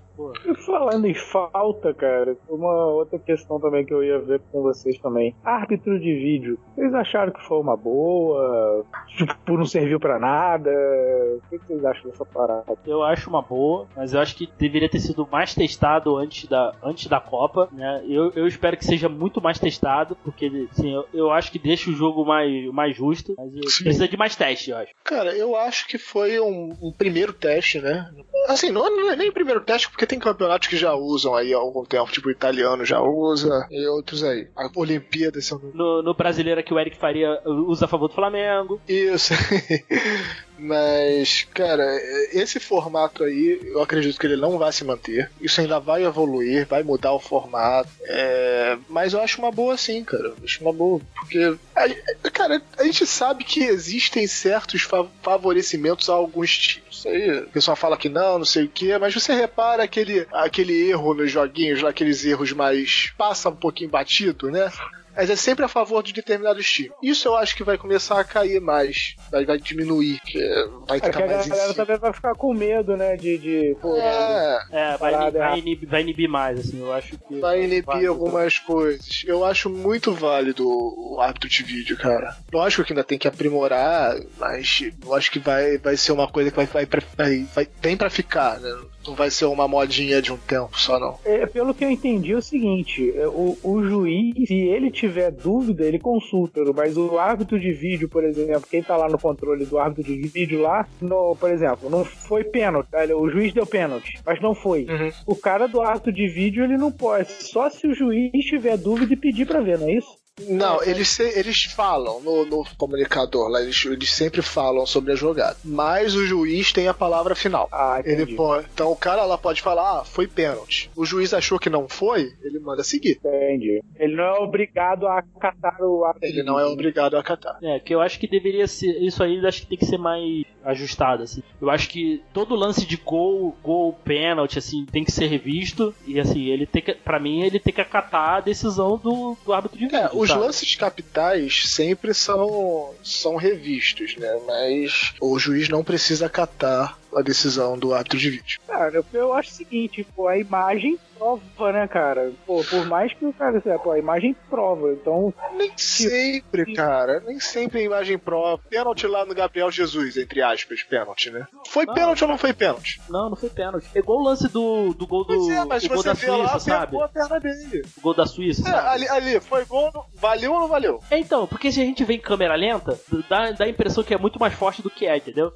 E falando em falta, cara, uma outra questão também que eu ia ver com vocês também. Árbitro de vídeo. Vocês acharam que foi uma boa? Tipo, não serviu pra nada? O que vocês acham dessa parada? Eu acho uma boa, mas eu acho que deveria ter sido mais testado antes da, antes da Copa, né? Eu, eu espero que seja muito mais testado, porque assim, eu, eu acho que deixa o jogo mais, mais justo, mas precisa de mais teste, eu acho. Cara, eu acho que foi um, um primeiro teste, né? Assim, não, não é nem primeiro teste, porque tem campeonatos que já usam aí há algum tempo, tipo o italiano já usa, e outros aí. A Olimpíada, se eu não No, no brasileiro que o Eric Faria usa a favor do Flamengo. Isso. *laughs* Mas, cara, esse formato aí, eu acredito que ele não vai se manter. Isso ainda vai evoluir, vai mudar o formato. É, Mas eu acho uma boa sim, cara. Eu acho uma boa. Porque, a- cara, a gente sabe que existem certos fa- favorecimentos a alguns times. Isso aí, o pessoal fala que não, não sei o que, mas você repara aquele, aquele erro nos joguinhos, lá, aqueles erros mais. passa um pouquinho batido, né? Mas é sempre a favor de determinados times. Isso eu acho que vai começar a cair mais. Vai, vai diminuir. que vai É ficar a mais em galera também vai ficar com medo, né? De. de pô, É, É, vai, Parada vai, inibir, vai inibir mais, assim, eu acho que. vai inibir vai- algumas coisas. Eu acho muito válido o hábito de vídeo, cara. Lógico que ainda tem que aprimorar, mas eu acho que vai, vai ser uma coisa que vai, vai, pra- vai, vai bem pra ficar, né? Não vai ser uma modinha de um tempo só, não. É, pelo que eu entendi é o seguinte, é, o, o juiz, se ele tiver dúvida, ele consulta, mas o árbitro de vídeo, por exemplo, quem tá lá no controle do árbitro de vídeo lá, no, por exemplo, não foi pênalti, tá? o juiz deu pênalti, mas não foi. Uhum. O cara do árbitro de vídeo, ele não pode, só se o juiz tiver dúvida e pedir pra ver, não é isso? Não, eles, se- eles falam no, no comunicador lá, eles, eles sempre falam sobre a jogada. Mas o juiz tem a palavra final. Ah, entendi. Ele pode, então o cara lá pode falar, ah, foi pênalti. O juiz achou que não foi, ele manda seguir. Entendi. Ele não é obrigado a acatar o árbitro Ele não é obrigado a acatar. É, que eu acho que deveria ser. Isso aí eu acho que tem que ser mais ajustado, assim. Eu acho que todo lance de gol, gol, pênalti, assim, tem que ser revisto. E assim, ele tem que. Pra mim, ele tem que acatar a decisão do, do árbitro de. É, os sabe? lances capitais sempre são, são revistos, né? Mas o juiz não precisa acatar a decisão do árbitro de vídeo. Cara, eu acho o seguinte, pô, a imagem prova, né, cara? Pô, por mais que o cara seja, pô, a imagem prova, então. Nem sempre, cara. Nem sempre a imagem prova. Pênalti lá no Gabriel Jesus, entre aspas, pênalti, né? Foi pênalti ou não foi pênalti? Não, não foi pênalti. É igual o lance do, do gol do. Pois é, mas você da vê Suíça, lá, sabe? a perna dele. O gol da Suíça, É, sabe? ali, ali, foi gol, valeu ou não valeu? É, então, porque se a gente vê em câmera lenta, dá, dá a impressão que é muito mais forte do que é, entendeu?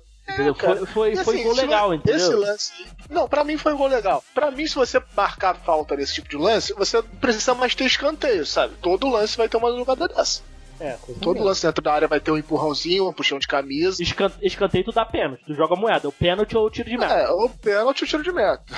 Cara. Foi, foi, E, foi assim, gol legal, entendeu? Esse lance. Não, pra mim foi um gol legal. Pra mim, se você marcar falta nesse tipo de lance, você precisa mais ter escanteio, sabe? Todo lance vai ter uma jogada dessa. É, Todo lance dentro da área vai ter um empurrãozinho, um puxão de camisa. Escan- Escanteio tu dá pênalti, tu joga moeda, o pênalti ou o tiro de meta. É, ou pênalti ou tiro de meta. *laughs*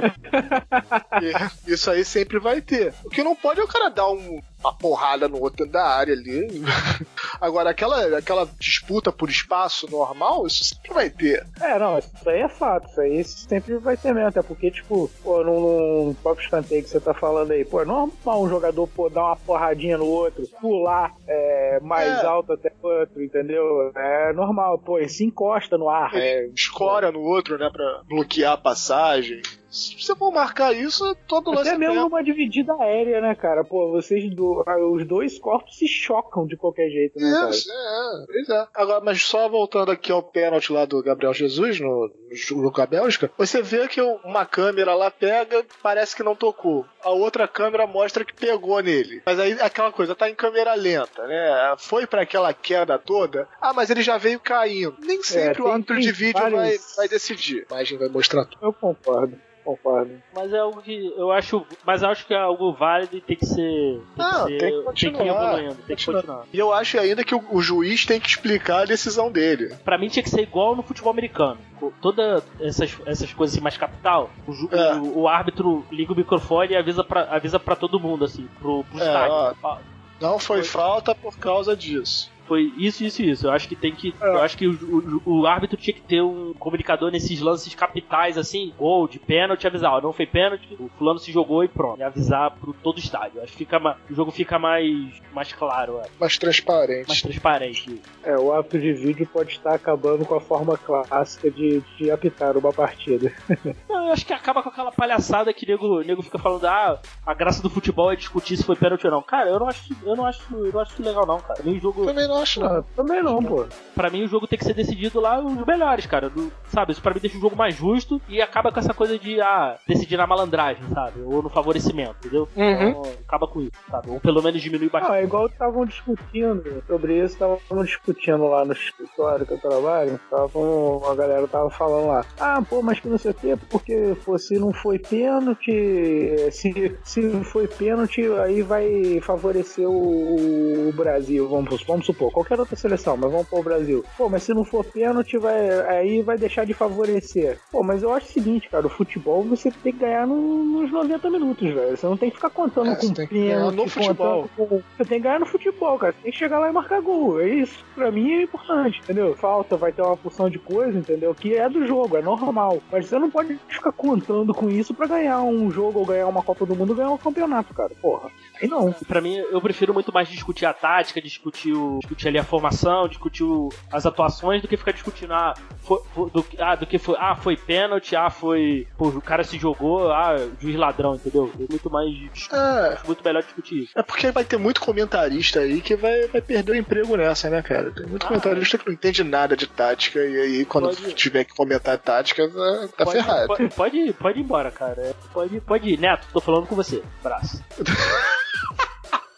*laughs* E isso aí sempre vai ter. O que não pode é o cara dar um uma porrada no outro da área ali. *laughs* Agora, aquela, aquela disputa por espaço normal, isso sempre vai ter. É, não, isso aí é fato, isso aí sempre vai ter mesmo, até porque, tipo, pô, num, num próprio escanteio que você tá falando aí, pô, é normal um jogador, pô, dar uma porradinha no outro, pular é, mais É. alto até o outro, entendeu? É normal, pô, ele se encosta no ar. É, escora no outro, né, pra bloquear a passagem. Se você for marcar isso, todo lance Até é mesmo tempo. numa dividida aérea, né, cara? Pô, vocês do, ah, os dois corpos se chocam de qualquer jeito, né, cara? Isso, é, pois é. Agora, mas só voltando aqui ao pênalti lá do Gabriel Jesus no jogo com a Bélgica, você vê que uma câmera lá pega, parece que não tocou. A outra câmera mostra que pegou nele. Mas aí aquela coisa, tá em câmera lenta, né? Foi pra aquela queda toda. Ah, mas ele já veio caindo. Nem sempre o tem- árbitro tem de vídeo vai, vários- vai decidir. A imagem vai mostrar tudo. Eu concordo, concordo. Mas é algo que eu acho. Mas eu acho que é algo válido e tem que ser. Tem Não, que, ser, tem que tem continuar, que ir evoluindo, tem que continuar. E eu acho ainda que o, o juiz tem que explicar a decisão dele. Pra mim tinha que ser igual no futebol americano. Com Essas, essas coisas assim mais capital, o, ju- É. o, o árbitro liga o microfone e avisa pra, avisa pra todo mundo, assim, pro, pro É, ó. Não foi falta por causa disso. Foi isso, isso, isso. Eu acho que tem que. É. Eu acho que o, o- o árbitro tinha que ter um comunicador nesses lances capitais, assim, gol, de pênalti, avisar, ó, não foi pênalti, o fulano se jogou e pronto. E avisar pro todo o estádio. Eu Acho que fica o jogo fica mais, mais claro, Mais transparente. mais transparente. É, o árbitro de vídeo pode estar acabando com a forma clássica de, de apitar uma partida. *laughs* Não, eu acho que acaba com aquela palhaçada que o nego, nego fica falando, ah, a graça do futebol é discutir se foi pênalti ou não. Cara, eu não acho, eu não acho, eu não acho isso legal não, cara. Nem jogo, Também não não. Ah, também não, pô. Pra mim, o jogo tem que ser decidido lá os melhores, cara. Do- sabe? Isso pra mim deixa o jogo mais justo e acaba com essa coisa de ah, decidir na malandragem, sabe? Ou no favorecimento, entendeu? Uhum. Então, acaba com isso, sabe? Ou pelo menos diminui bastante. Não, é igual estavam discutindo sobre isso, estavam discutindo lá no escritório que eu trabalho, tavam, a galera tava falando lá, ah, pô, mas que não sei o quê, porque pô, se não foi pênalti, eh, se, se foi pênalti, aí vai favorecer o, o Brasil, vamos, vamos supor, qualquer outra seleção, mas vamos pôr o Brasil. Pô, mas se não for pênalti, vai, aí vai deixar de favorecer. Pô, mas eu acho o seguinte, cara, o futebol você tem que ganhar no- nos 90 minutos, velho. Você não tem que ficar contando É, com você tem que ganhar pênalti, no futebol. contando com- Você tem que ganhar no futebol, cara. Você tem que chegar lá e marcar gol. É isso. Pra mim é importante, entendeu? Falta, vai ter uma porção de coisa, entendeu? Que é do jogo, é normal. Mas você não pode ficar contando com isso pra ganhar um jogo ou ganhar uma Copa do Mundo ou ganhar um campeonato, cara. Porra. Aí não. Pra mim, eu prefiro muito mais discutir a tática, discutir, o, discutir ali a formação, discutir as atuações, do que ficar discutindo, ah, foi, foi- do, ah, do que foi, ah, foi pênalti, ah, foi, pô, o cara se jogou, ah, juiz ladrão, entendeu? Eu muito mais, É, acho muito melhor discutir isso. é porque vai ter muito comentarista aí que vai, vai perder o emprego nessa, né, cara? Tem muito Ah, comentarista que não entende nada de tática e aí quando Pode- tiver que comentar tática, tá, tá pode, ferrado. Pode, pode, pode ir embora, cara. Pode, pode ir. Neto, tô falando com você. Abraço. *laughs*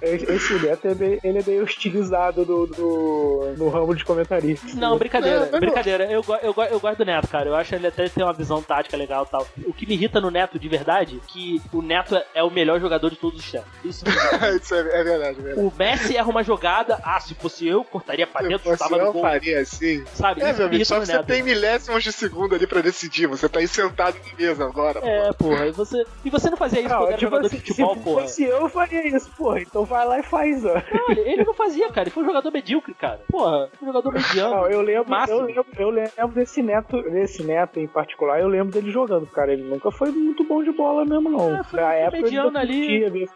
Esse Neto é meio, ele é meio hostilizado no, no, no ramo de comentarista. Não, brincadeira, É, brincadeira. Eu, eu, eu gosto do Neto, cara. Eu acho ele até tem uma visão tática legal e tal. O que me irrita no Neto de verdade é que o Neto é- o melhor jogador de todos os tempos. Isso. *laughs* Isso é, é verdade, é verdade. O Messi erra uma jogada, ah, se fosse eu, cortaria pra dentro, Você chutava no gol. faria assim. Sabe? É, meu me amigo, só que você Neto. tem milésimos de segundo ali pra decidir. Você tá aí sentado na mesa agora. É, porra. E você, e você não fazia isso Não, quando era tipo jogador assim, de futebol, se porra? fosse eu, eu faria isso, porra. Então vai lá e faz, ó. Não, ele, ele não fazia, cara. Ele foi um jogador medíocre, cara. Porra, um jogador mediano. Não, eu lembro, máximo. eu lembro, eu lembro desse neto, desse neto em particular, eu lembro dele jogando, cara. Ele nunca foi muito bom de bola mesmo, não. É, foi Na época ele mediano não ali. curtia. Ele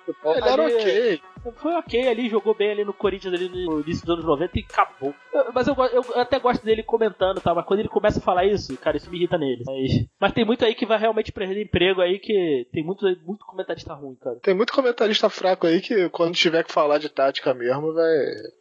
era ali- ok. Foi ok ali, jogou bem ali no Corinthians ali no início dos anos 90 e acabou. Eu- Mas eu, eu até gosto dele comentando, tá? Mas quando ele começa a falar isso, cara, isso me irrita nele. Mas, mas tem muito aí que vai realmente perder emprego aí, que tem muito, muito comentarista ruim, cara. Tem muito comentarista fraco aí que quando tiver que falar de tática mesmo vai,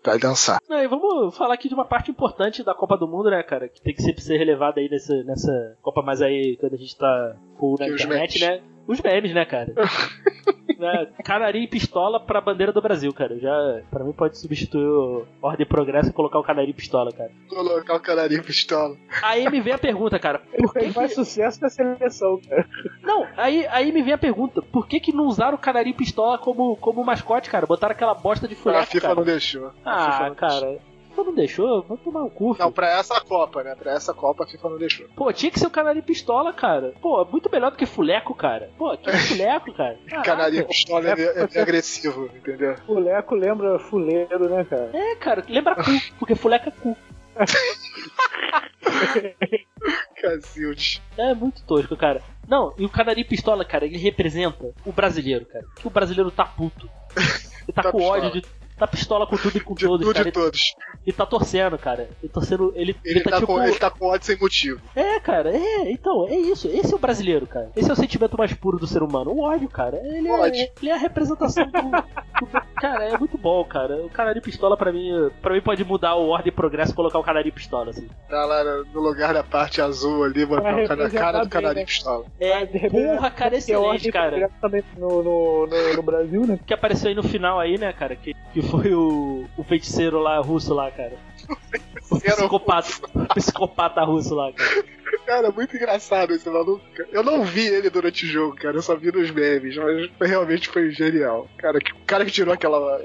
vai dançar. Não, e vamos falar aqui de uma parte importante da Copa do Mundo, né, cara? Que tem que sempre ser relevada aí nessa, nessa Copa, mas aí quando a gente tá full na internet, né? Os memes, né, cara? *laughs* né? Canarinho e pistola pra bandeira do Brasil, cara. Já, pra mim, pode substituir o Ordem e Progresso e colocar o Canarinho e pistola, cara. Colocar o canarinho pistola. Aí me vem a pergunta, cara. *laughs* Ele Por que mais que... sucesso na seleção, cara. Não, aí, aí me vem a pergunta. Por que que não usaram o Canarinho e pistola como, como mascote, cara? Botaram aquela bosta de A fuleco, FIFA cara. não deixou. A FIFA Ah, não cara. FIFA não deixou, vou tomar o cu. Não, pra essa Copa, né? Pra essa Copa a FIFA não deixou. Pô, tinha que ser o Canarinho Pistola, cara. Pô, muito melhor do que Fuleco, cara. Pô, que *laughs* Fuleco, cara. *laughs* Caraca. Canarinho pistola é, É, é, é agressivo, entendeu? Fuleco lembra fuleiro, né, cara? É, cara, lembra cu, porque Fuleco é cu. *laughs* Cacilde. É muito tosco, cara. Não, e o Canarinho Pistola, cara, ele representa o brasileiro, cara. Que o brasileiro tá puto. Ele tá, Tá com pistola. ódio de. Tá pistola com tudo e com De todos, tudo cara. e todos. Ele tá torcendo, cara. Ele torcendo. Ele, Ele, tá, tipo. com, ele tá com ódio sem motivo. É, cara, é, então, é isso. Esse é o brasileiro, cara. Esse é o sentimento mais puro do ser humano. O ódio, cara. Ele, Ódio. É, ele é a representação do, do- Cara, é muito bom, cara. O Canarinho Pistola, pra mim, para mim pode mudar o ordem e progresso e colocar o Canarinho Pistola, assim. Tá lá no lugar da parte azul ali, botar o cara, cara do canarinho né? pistola. É, porra, cara, é excelente, cara. também no, no, no, no Brasil, né? Que apareceu aí no final aí, né, cara? Que, que foi o, o feiticeiro lá, russo lá, cara. O psicopata, o psicopata russo lá, cara. Cara, muito engraçado esse maluco. Eu não vi ele durante o jogo, cara. Eu só vi nos memes, mas foi- realmente foi genial. Cara, que, o cara que tirou aquela.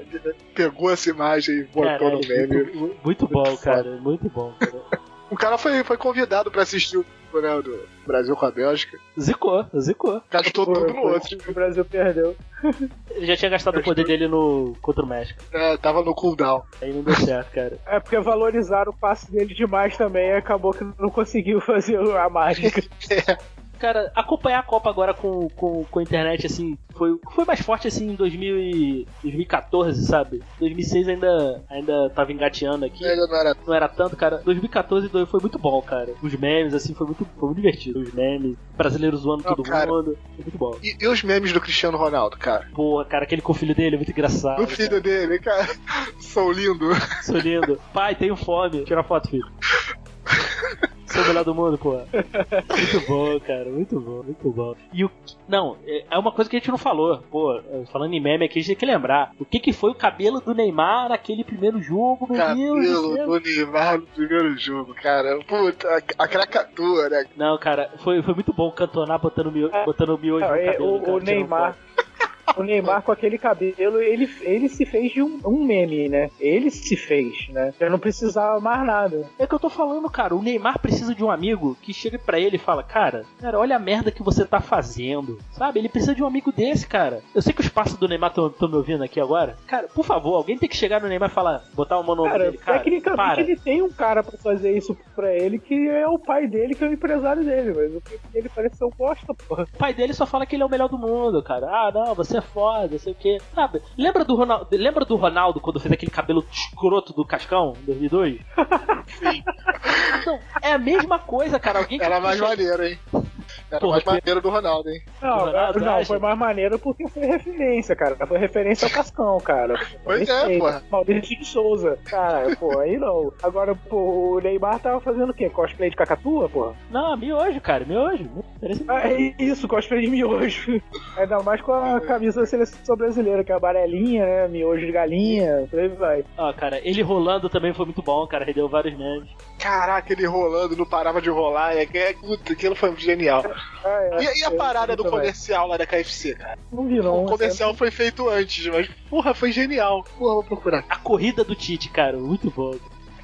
pegou essa imagem e botou no meme. muito, muito bom, cara. Muito bom, cara. O cara foi, foi convidado pra assistir o né, do Brasil com a Bélgica. Zicou, zicou. Gastou Foi- tudo no foi- outro. O Brasil perdeu. Ele já tinha gastado o poder dele no contra o México. É, tava no cooldown. Aí não deu certo, cara. É porque valorizaram o passe dele demais também e acabou que não conseguiu *laughs* fazer a mágica. Cara, acompanhar a Copa agora com, com, com a internet, assim, foi, foi mais forte, assim, em 2000 e 2014, sabe? 2006 ainda, ainda tava engateando aqui. Ainda não era. Não era tanto, cara. 2014 do- foi muito bom, cara. Os memes, assim, foi muito, foi muito divertido. Os memes, brasileiros zoando Não, todo cara. mundo. Foi muito bom. E, e os memes do Cristiano Ronaldo, cara? Porra, cara, aquele com o filho dele é muito engraçado. O filho dele, cara. *laughs* Sou lindo. cara. Sou lindo. Pai, tenho fome. Tira foto, filho. *laughs* Sou o melhor do mundo, pô. Muito bom, cara. Muito bom, muito bom. E o. Não, é é uma coisa que a gente não falou. Pô, falando em meme aqui, a gente tem que lembrar. O que, que foi o cabelo do Neymar naquele primeiro jogo, meu Deus do Cabelo do Neymar no primeiro jogo, cara. Puta, a, a cracatua, né? Não, cara, foi, foi muito bom cantonar botando, mio, botando miojo no Não, é, cabelo. o, cara, o Neymar. O Neymar com aquele cabelo, ele, ele se fez de um, um meme, né? Ele se fez, né? Eu não precisava mais nada. É que eu tô falando, cara. O Neymar precisa de um amigo que chegue pra ele e fala: Cara, cara, olha a merda que você tá fazendo. Sabe? Ele precisa de um amigo desse, cara. Eu sei que os passos do Neymar estão me ouvindo aqui agora. Cara, por favor, alguém tem que chegar no Neymar e falar: Botar o mão no ombro Cara, dele. Cara, tecnicamente para. ele tem um cara pra fazer isso pra ele, que é o pai dele, que é o empresário dele, mas o filho dele parece ser um bosta, porra. O pai dele só fala que ele é o melhor do mundo, cara. Ah, não, você é foda, sei o quê. Sabe? Lembra do Ronaldo, lembra do Ronaldo quando fez aquele cabelo escroto do Cascão em 2002? Sim. Então, é a mesma coisa, cara. Alguém que Era mais maneiro, hein? Era Porra, mais que- maneiro do Ronaldo, hein? Não, Ronaldo, não, acha? foi mais maneiro porque foi referência, cara. Foi referência ao Cascão, cara. Pois é, porra. Maurício de Souza. Cara, pô, aí não. Agora, pô, o Neymar tava fazendo o quê? Cosplay de cacatua, porra? Não, miojo, cara, miojo. Ah, é isso, cosplay de miojo. Ainda mais com a camisa da seleção brasileira, que é amarelinha, né? Miojo de galinha, por aí vai. Ó, cara, ele rolando também foi muito bom, cara. Rendeu vários memes. Caraca, ele rolando, não parava de rolar. É, é, aquilo foi genial. Ah, é, E, e a parada do comercial lá da KFC, cara? Não vi, não. o comercial foi feito antes, mas, porra, foi genial. Porra, vou procurar. A corrida do Tite, cara, muito bom.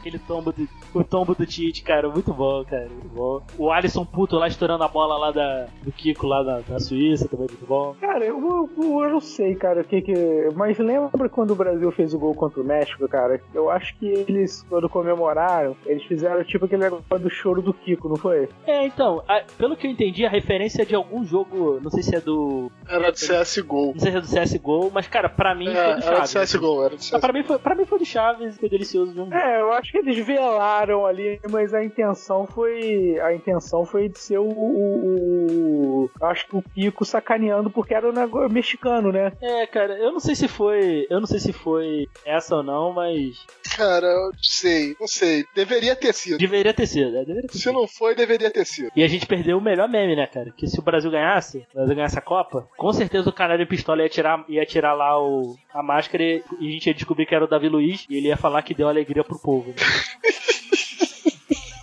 Aquele tombo do, o tombo do Tite, cara, muito bom, cara, muito bom. O Alisson puto lá estourando a bola lá da, do Kiko lá da, da Suíça, também muito bom. Cara, eu, eu, eu não sei, cara, o que que. Mas lembra quando o Brasil fez o gol contra o México, cara? Eu acho que eles, quando comemoraram, eles fizeram tipo aquele negócio do choro do Kiko, não foi? É, então, a- pelo que eu entendi, a referência é de algum jogo, não sei se é do. Era do CSGO. Não sei se é do CSGO, mas, cara, pra mim É, foi do era do Chaves. CSGO, era do Ah, CSGO. pra, mim foi, pra mim foi do Chaves, foi delicioso mesmo. É, eu acho que eles velaram ali, mas a intenção foi. A intenção foi de ser o. o- o- acho que o Kiko sacaneando porque era o negócio mexicano, né? É, cara, eu não sei se foi. Eu não sei se foi essa ou não, mas. Cara, eu não sei, não sei. Deveria ter sido. Deveria ter sido, né? Deveria ter Se sido. não foi, deveria ter sido. E a gente perdeu o melhor meme, né, cara? Que se o Brasil ganhasse, o Brasil ganhasse a Copa, com certeza o Canário Pistola ia tirar, ia tirar lá o, a máscara e, a gente ia descobrir que era o Davi Luiz e ele ia falar que deu alegria pro povo. *laughs*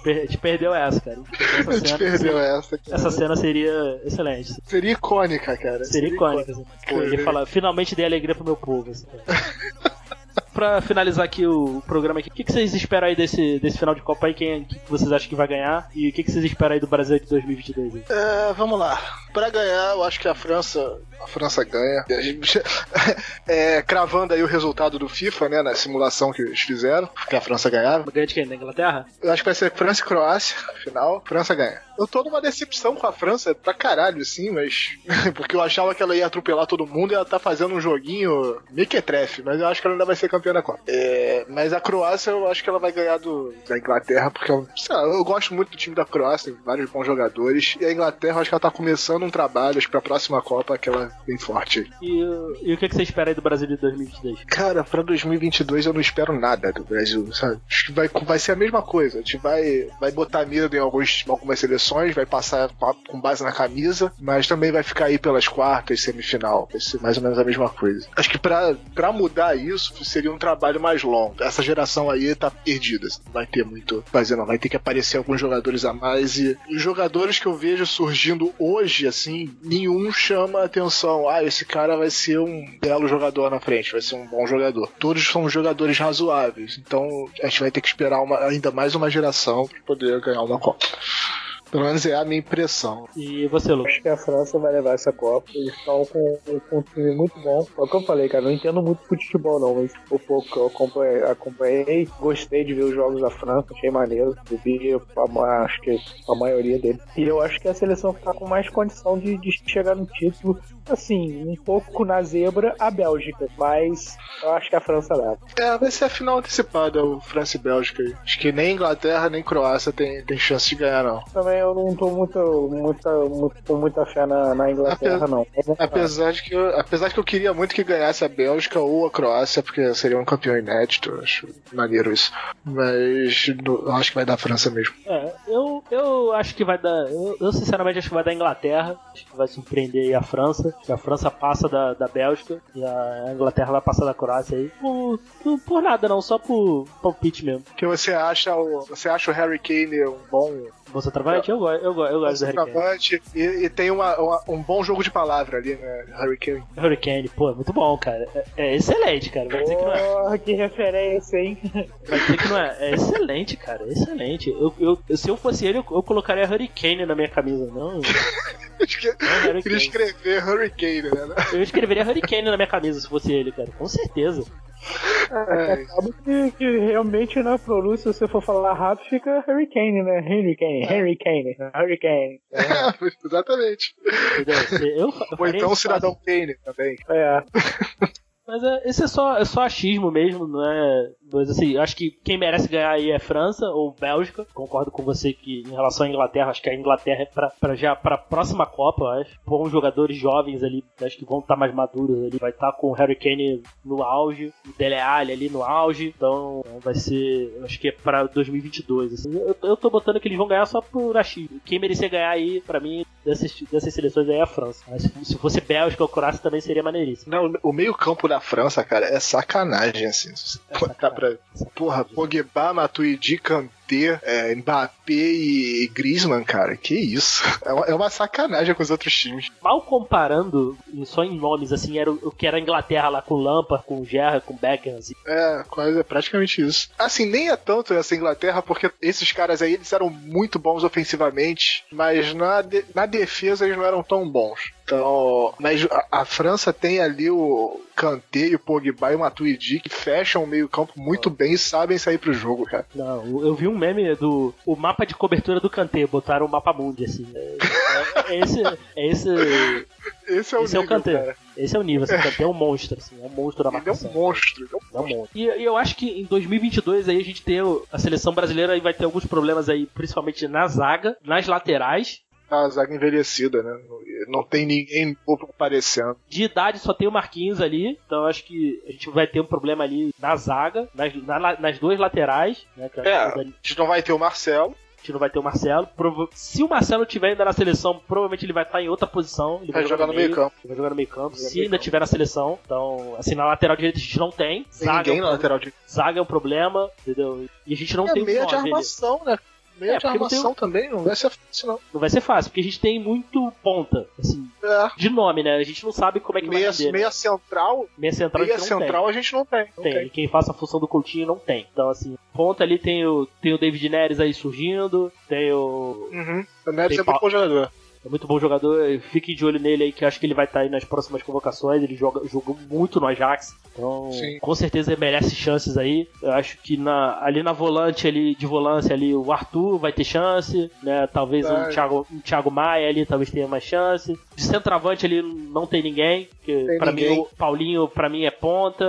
Né? A gente perdeu essa, cara. Essa A gente cena, perdeu essa. cara. essa cena seria excelente. Seria icônica, cara. Seria icônica. assim. Pô, ele ia falar, finalmente dei alegria pro meu povo. Assim. *laughs* pra finalizar aqui o programa aqui, o que, que vocês esperam aí desse, desse final de Copa aí? Quem que que vocês acham que vai ganhar? E o que, que vocês esperam aí do Brasil de 2022 aí? É, vamos lá. Pra ganhar, eu acho que a França. A França ganha. *laughs* É, cravando aí o resultado do FIFA, né? Na simulação que eles fizeram, que a França ganhava. Ganha de quem? Da Inglaterra? Eu acho que vai ser França e Croácia, *laughs* final. França ganha. Eu tô numa decepção com a França pra caralho, assim, mas. *laughs* Porque eu achava que ela ia atropelar todo mundo e ela tá fazendo um joguinho mequetrefe, mas eu acho que ela ainda vai ser campeã da Copa. É, mas a Croácia eu acho que ela vai ganhar do, da Inglaterra, porque eu, sei lá, eu gosto muito do time da Croácia, tem vários bons jogadores. E a Inglaterra, eu acho que ela tá começando um trabalho, acho que pra próxima Copa que ela é bem forte. E, e o que, que você espera aí do Brasil de 2022? Cara, pra 2022 eu não espero nada do Brasil, sabe? Acho que vai, vai ser a mesma coisa. A gente vai, vai botar medo em alguns, algumas seleções, vai passar com base na camisa, mas também vai ficar aí pelas quartas, semifinal. Vai ser mais ou menos a mesma coisa. Acho que pra, pra mudar isso seria um trabalho mais longo. Essa geração aí tá perdida. Não vai ter muito fazer, não. Vai ter que aparecer alguns jogadores a mais. E os jogadores que eu vejo surgindo hoje, assim, nenhum chama a atenção. Ah, esse cara vai ser um belo jogador na frente, vai ser um bom jogador. Todos são jogadores razoáveis. Então a gente vai ter que esperar uma- ainda mais uma geração para poder ganhar uma Copa. Pelo menos é a minha impressão. E você, Lucas? Acho que a França vai levar essa Copa. Eles estão com, com um time muito bom. É o que eu falei, cara. Não entendo muito futebol, não. Mas o pouco que eu acompanhei, acompanhei, gostei de ver os jogos da França. Achei maneiro. Vi, a ma- acho que a maioria deles. E eu acho que a seleção que tá com mais condição de, de chegar no título. Assim, um pouco na zebra, a Bélgica. Mas eu acho que a França leva. É, vai ser a final antecipada, o França e Bélgica. aí. Acho que nem Inglaterra nem Croácia tem, tem chance de ganhar, não. Também eu não tô muito, muita, muito, com muita fé na, na Inglaterra, não. Apesar de, que eu, apesar de que eu queria muito que ganhasse a Bélgica ou a Croácia, porque seria um campeão inédito, acho maneiro isso. Mas no- eu acho que vai dar a França mesmo. É, eu, eu acho que vai dar. Eu, eu sinceramente acho que vai dar Inglaterra. Acho que vai surpreender a França. Que a França passa da, da Bélgica e a Inglaterra vai passar da Croácia aí. Por, por, nada não, só por palpite mesmo. Porque você acha o, você acha o Harry Kane um bom Bolsa Travante? Eu, gosto- eu, gosto- eu gosto do Harry Kane. centroavante e, e tem uma, uma- um bom jogo de palavra ali, né? Harry Kane. Harry Kane, pô, é muito bom, cara. É, é excelente, cara. Vai dizer que não é. Porra, que referência, hein? Vai dizer que não é. É excelente, cara. É excelente. Eu, eu, se eu fosse ele, eu, eu colocaria Harry Kane na minha camisa. Não, *laughs* Harry queria escrever Harry Kane, né? Eu escreveria Harry Kane na minha camisa se fosse ele, cara. Com certeza. É, Acaba que, que realmente na pronúncia, se você for falar rápido, fica Harry Kane, né? Harry Kane, Harry Kane, Harry Kane. exatamente. Entendeu? Eu, eu Ou então o Cidadão Kane também. É, Mas é, esse é só, é só achismo mesmo, não é. Mas assim, acho que quem merece ganhar aí é França ou Bélgica. Concordo com você que em relação à Inglaterra, acho que a Inglaterra é pra, pra já pra próxima Copa, eu acho. Bons jogadores jovens ali, acho que vão estar mais maduros ali. Vai estar com o Harry Kane no auge, o Dele Alli ali no auge. Então vai ser, acho que é pra 2022. Assim. Eu, eu tô botando que eles vão ganhar só por achismo. Quem merecia ganhar aí, pra mim, dessas, dessas seleções aí é a França. Mas se, se fosse Bélgica ou Croácia também seria maneiríssimo. Não, o meio-campo da França, cara, é sacanagem, assim. Você botar pra. Porra, Pogba, Matuidi, Kanté, é, Mbappé e Griezmann, cara, que isso. É uma, é uma sacanagem com os outros times. mal comparando, só em nomes, assim, era o, que era a Inglaterra lá com Lampard, com Gerrard, com Beckham, assim. É, quase é praticamente isso. Assim, nem é tanto essa Inglaterra, porque esses caras aí, eles eram muito bons ofensivamente, mas na, de- na defesa eles não eram tão bons. Então, mas a, a França tem ali o Kanté, e o Pogba e o Matuidi que fecham o meio campo muito bem e sabem sair pro jogo, cara. Não, eu vi um meme do o mapa de cobertura do Kanté, botaram o mapa mundi, assim. É, é- é esse, é esse, Esse é o esse é o nível, Kanté. cara. Esse é o nível, assim, Kanté é um monstro, assim, é um monstro da Ele é marcação. um monstro. ele é um É um monstro. E, e eu acho que em 2022 aí a gente tem a seleção brasileira aí vai ter alguns problemas aí, principalmente na zaga, nas laterais. A zaga envelhecida, né? Não tem ninguém novo aparecendo. De idade só tem o Marquinhos ali, então eu acho que a gente vai ter um problema ali na zaga, nas, na- nas duas laterais, né? É, a gente não vai ter o Marcelo. a gente não vai ter o Marcelo. Se o Marcelo tiver ainda na seleção, provavelmente ele vai estar em outra posição. Ele Vai jogar no meio campo. Ele vai jogar no meio campo. Se meio ainda campo. tiver na seleção. Então, assim, na lateral direita a gente não tem. Tem Zaga, ninguém é um na lateral de. zaga é um problema, entendeu? E a gente não É tem um meia de armação, né? Meio É, de não tem armação também, não vai ser fácil, não. Não vai ser fácil, porque a gente tem muito ponta, assim, É. de nome, né? A gente não sabe como é que Meia, vai render. né? meia central, Meia central, a meia gente não central a gente não tem. Não tem. tem. Quem faça a função do Coutinho não tem. Então, assim, ponta ali tem o, tem o David Neres aí surgindo, tem o. Uhum. O Neres é bom jogador. É muito bom jogador, fiquem de olho nele aí, que eu acho que ele vai estar aí nas próximas convocações. Ele joga, jogou muito no Ajax, então Sim. com certeza ele merece chances aí. Eu acho que na, ali na volante, ali, de volância ali, o Arthur vai ter chance, né? Talvez um Vai. Thiago, um Thiago Maia ali talvez tenha mais chance. De centroavante ali não tem ninguém, pra mim o Paulinho pra mim é ponta,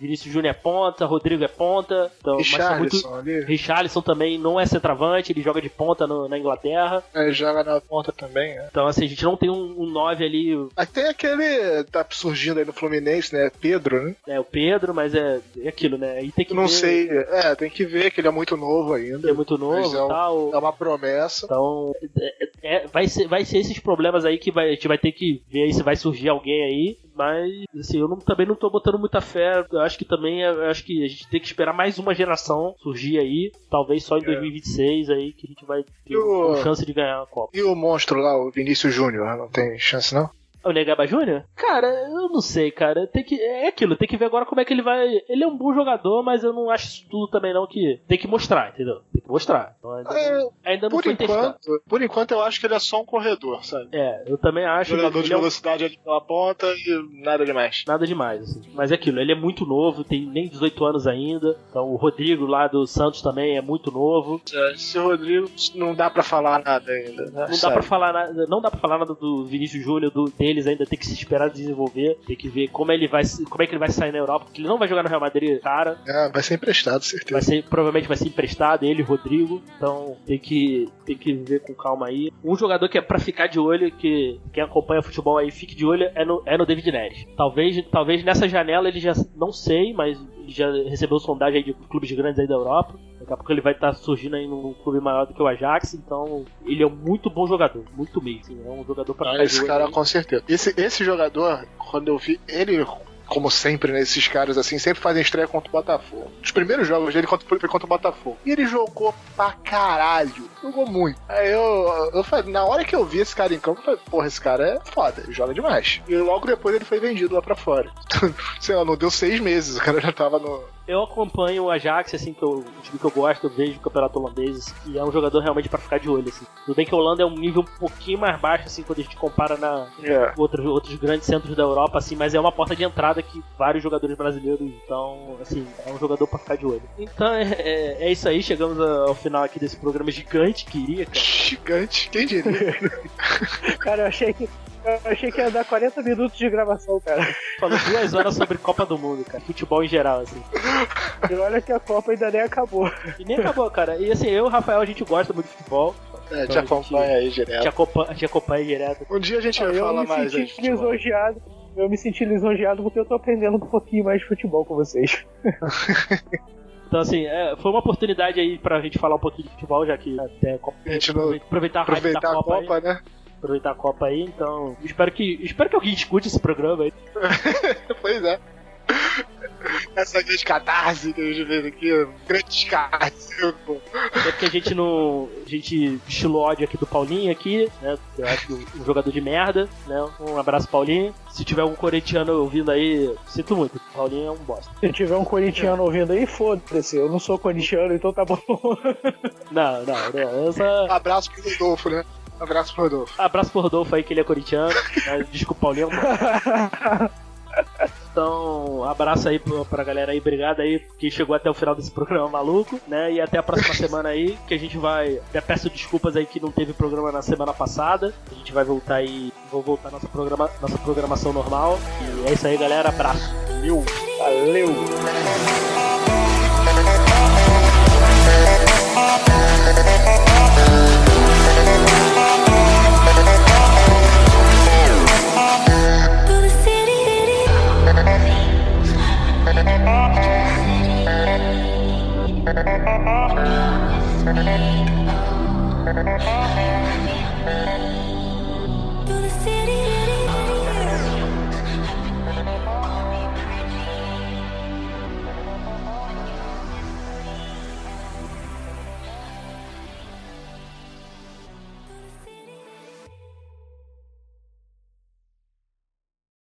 Vinícius Júnior é ponta, Rodrigo é ponta. Então, mas são muito. Richarlison Richarlison também não é centroavante, ele joga de ponta no- na Inglaterra. é, joga na ponta também, né? Então, assim, a gente não tem um 9 ali, tem aquele. tá surgindo aí no Fluminense, né? Pedro, né? é o Pedro, mas é, é aquilo, né? Aí tem que Não ver, sei. É, tem que ver que ele é muito novo ainda. Ele é muito novo é e um- tal. É uma promessa. Então, é- é- vai, ser, vai ser esses problemas aí que vai, a gente vai ter que ver aí se vai surgir alguém aí. Mas, assim, eu não- também não tô botando muita fé. Eu acho que também, eu acho que a gente tem que esperar mais uma geração surgir aí. Talvez só em 2026 aí que a gente vai ter É. O- chance de ganhar a Copa. E o monstro lá, o Vinícius Júnior, não tem chance não? O Negaba Júnior? Cara, eu não sei, cara. Tem que, é aquilo, tem que ver agora como é que ele vai. Ele é um bom jogador, mas eu não acho isso tudo também não que. Tem que mostrar, entendeu? Tem que mostrar. Então, ainda, É, ainda não por foi testado. enquanto, por enquanto eu acho que ele é só um corredor, sabe? É, eu também acho. Jogador de é um- velocidade ali pela ponta e nada demais. Nada demais, assim. Mas é aquilo, ele é muito novo, tem nem 18 anos ainda. Então o Rodrigo lá do Santos também é muito novo. Esse Rodrigo não dá pra falar nada ainda. Né? Não dá pra falar nada, não dá para falar nada do Vinícius Júnior, do deles ainda tem que se esperar desenvolver, tem que ver como ele vai, como é que ele vai sair na Europa, porque ele não vai jogar no Real Madrid, cara. É, vai ser emprestado, certeza. Vai ser, provavelmente vai ser emprestado, ele e Rodrigo. Então tem que, tem que ver com calma aí. Um jogador que é pra ficar de olho, que quem acompanha futebol aí fique de olho, é no, é no David Neres. Talvez, talvez nessa janela ele já. Não sei, mas ele já recebeu sondagem aí de clubes grandes aí da Europa. Daqui a pouco ele vai estar surgindo aí num clube maior do que o Ajax. Então ele é um muito bom jogador. Muito mesmo. assim, é um jogador pra Ah, esse cara aí. com certeza. Esse, esse jogador, quando eu vi ele, como sempre, né, esses caras assim, sempre fazem estreia contra o Botafogo. Os primeiros jogos dele contra, foi contra o Botafogo. E ele jogou pra caralho. Jogou muito. Aí eu, eu falei, na hora que eu vi esse cara em campo, eu falei, porra, esse cara é foda, ele joga demais. E logo depois ele foi vendido lá pra fora. *laughs* Sei lá, não deu seis meses, o cara já tava no. Eu acompanho o Ajax, assim, que eu, o time que eu gosto, eu vejo o campeonato holandês, e é um jogador realmente pra ficar de olho, assim. Tudo bem que a Holanda é um nível um pouquinho mais baixo, assim, quando a gente compara na É. outros, outros grandes centros da Europa, assim, mas é uma porta de entrada que vários jogadores brasileiros, então, assim, é um jogador pra ficar de olho. Então é, é, é isso aí, chegamos ao final aqui desse programa gigante que iria, cara. Gigante, quem diria? *laughs* Cara, eu achei que. Eu achei que ia dar 40 minutos de gravação, cara. Falou duas horas sobre Copa do Mundo, cara, futebol em geral, assim. E olha que a Copa ainda nem acabou. E nem acabou, cara. E assim, eu e o Rafael, a gente gosta muito de futebol, É, te Então, acompanha aí a direto. acompanha, a gente acompanha direto. Um dia a gente vai eu falar me mais aí. de senti futebol. lisonjeado. Eu me senti lisonjeado porque eu tô aprendendo um pouquinho mais de futebol com vocês. Então, assim, é, foi uma oportunidade aí pra gente falar um pouquinho de futebol, já que até a Copa, A gente não- aproveitar a Aproveitar da a Copa, Copa, aí, né? Aproveitar a Copa aí, então espero que espero que alguém escute esse programa aí. *laughs* Pois é. Essa grande catarse que a gente fez aqui, um grande descarce, pô. Até porque a gente não. A gente estilou ódio aqui do Paulinho aqui, né? Eu acho um jogador de merda, né? Um abraço, Paulinho. Se tiver algum corintiano ouvindo aí, sinto muito. Paulinho é um bosta. Se tiver um corintiano ouvindo aí, foda-se. Eu não sou corintiano, então tá bom. Não, não, não. Essa... Abraço pro Rodolfo, né? Abraço pro Rodolfo. Abraço pro Rodolfo aí que ele é corintiano. Mas desculpa, Paulinho. *laughs* Então, abraço aí pra, pra galera aí, obrigado aí que chegou até o final desse programa maluco, né? E até a próxima semana aí, que a gente vai. Até peço desculpas aí que não teve programa na semana passada. A gente vai voltar aí, vou voltar nossa, programa, nossa programação normal. E é isso aí, galera. Abraço. Valeu. Valeu! City. Thank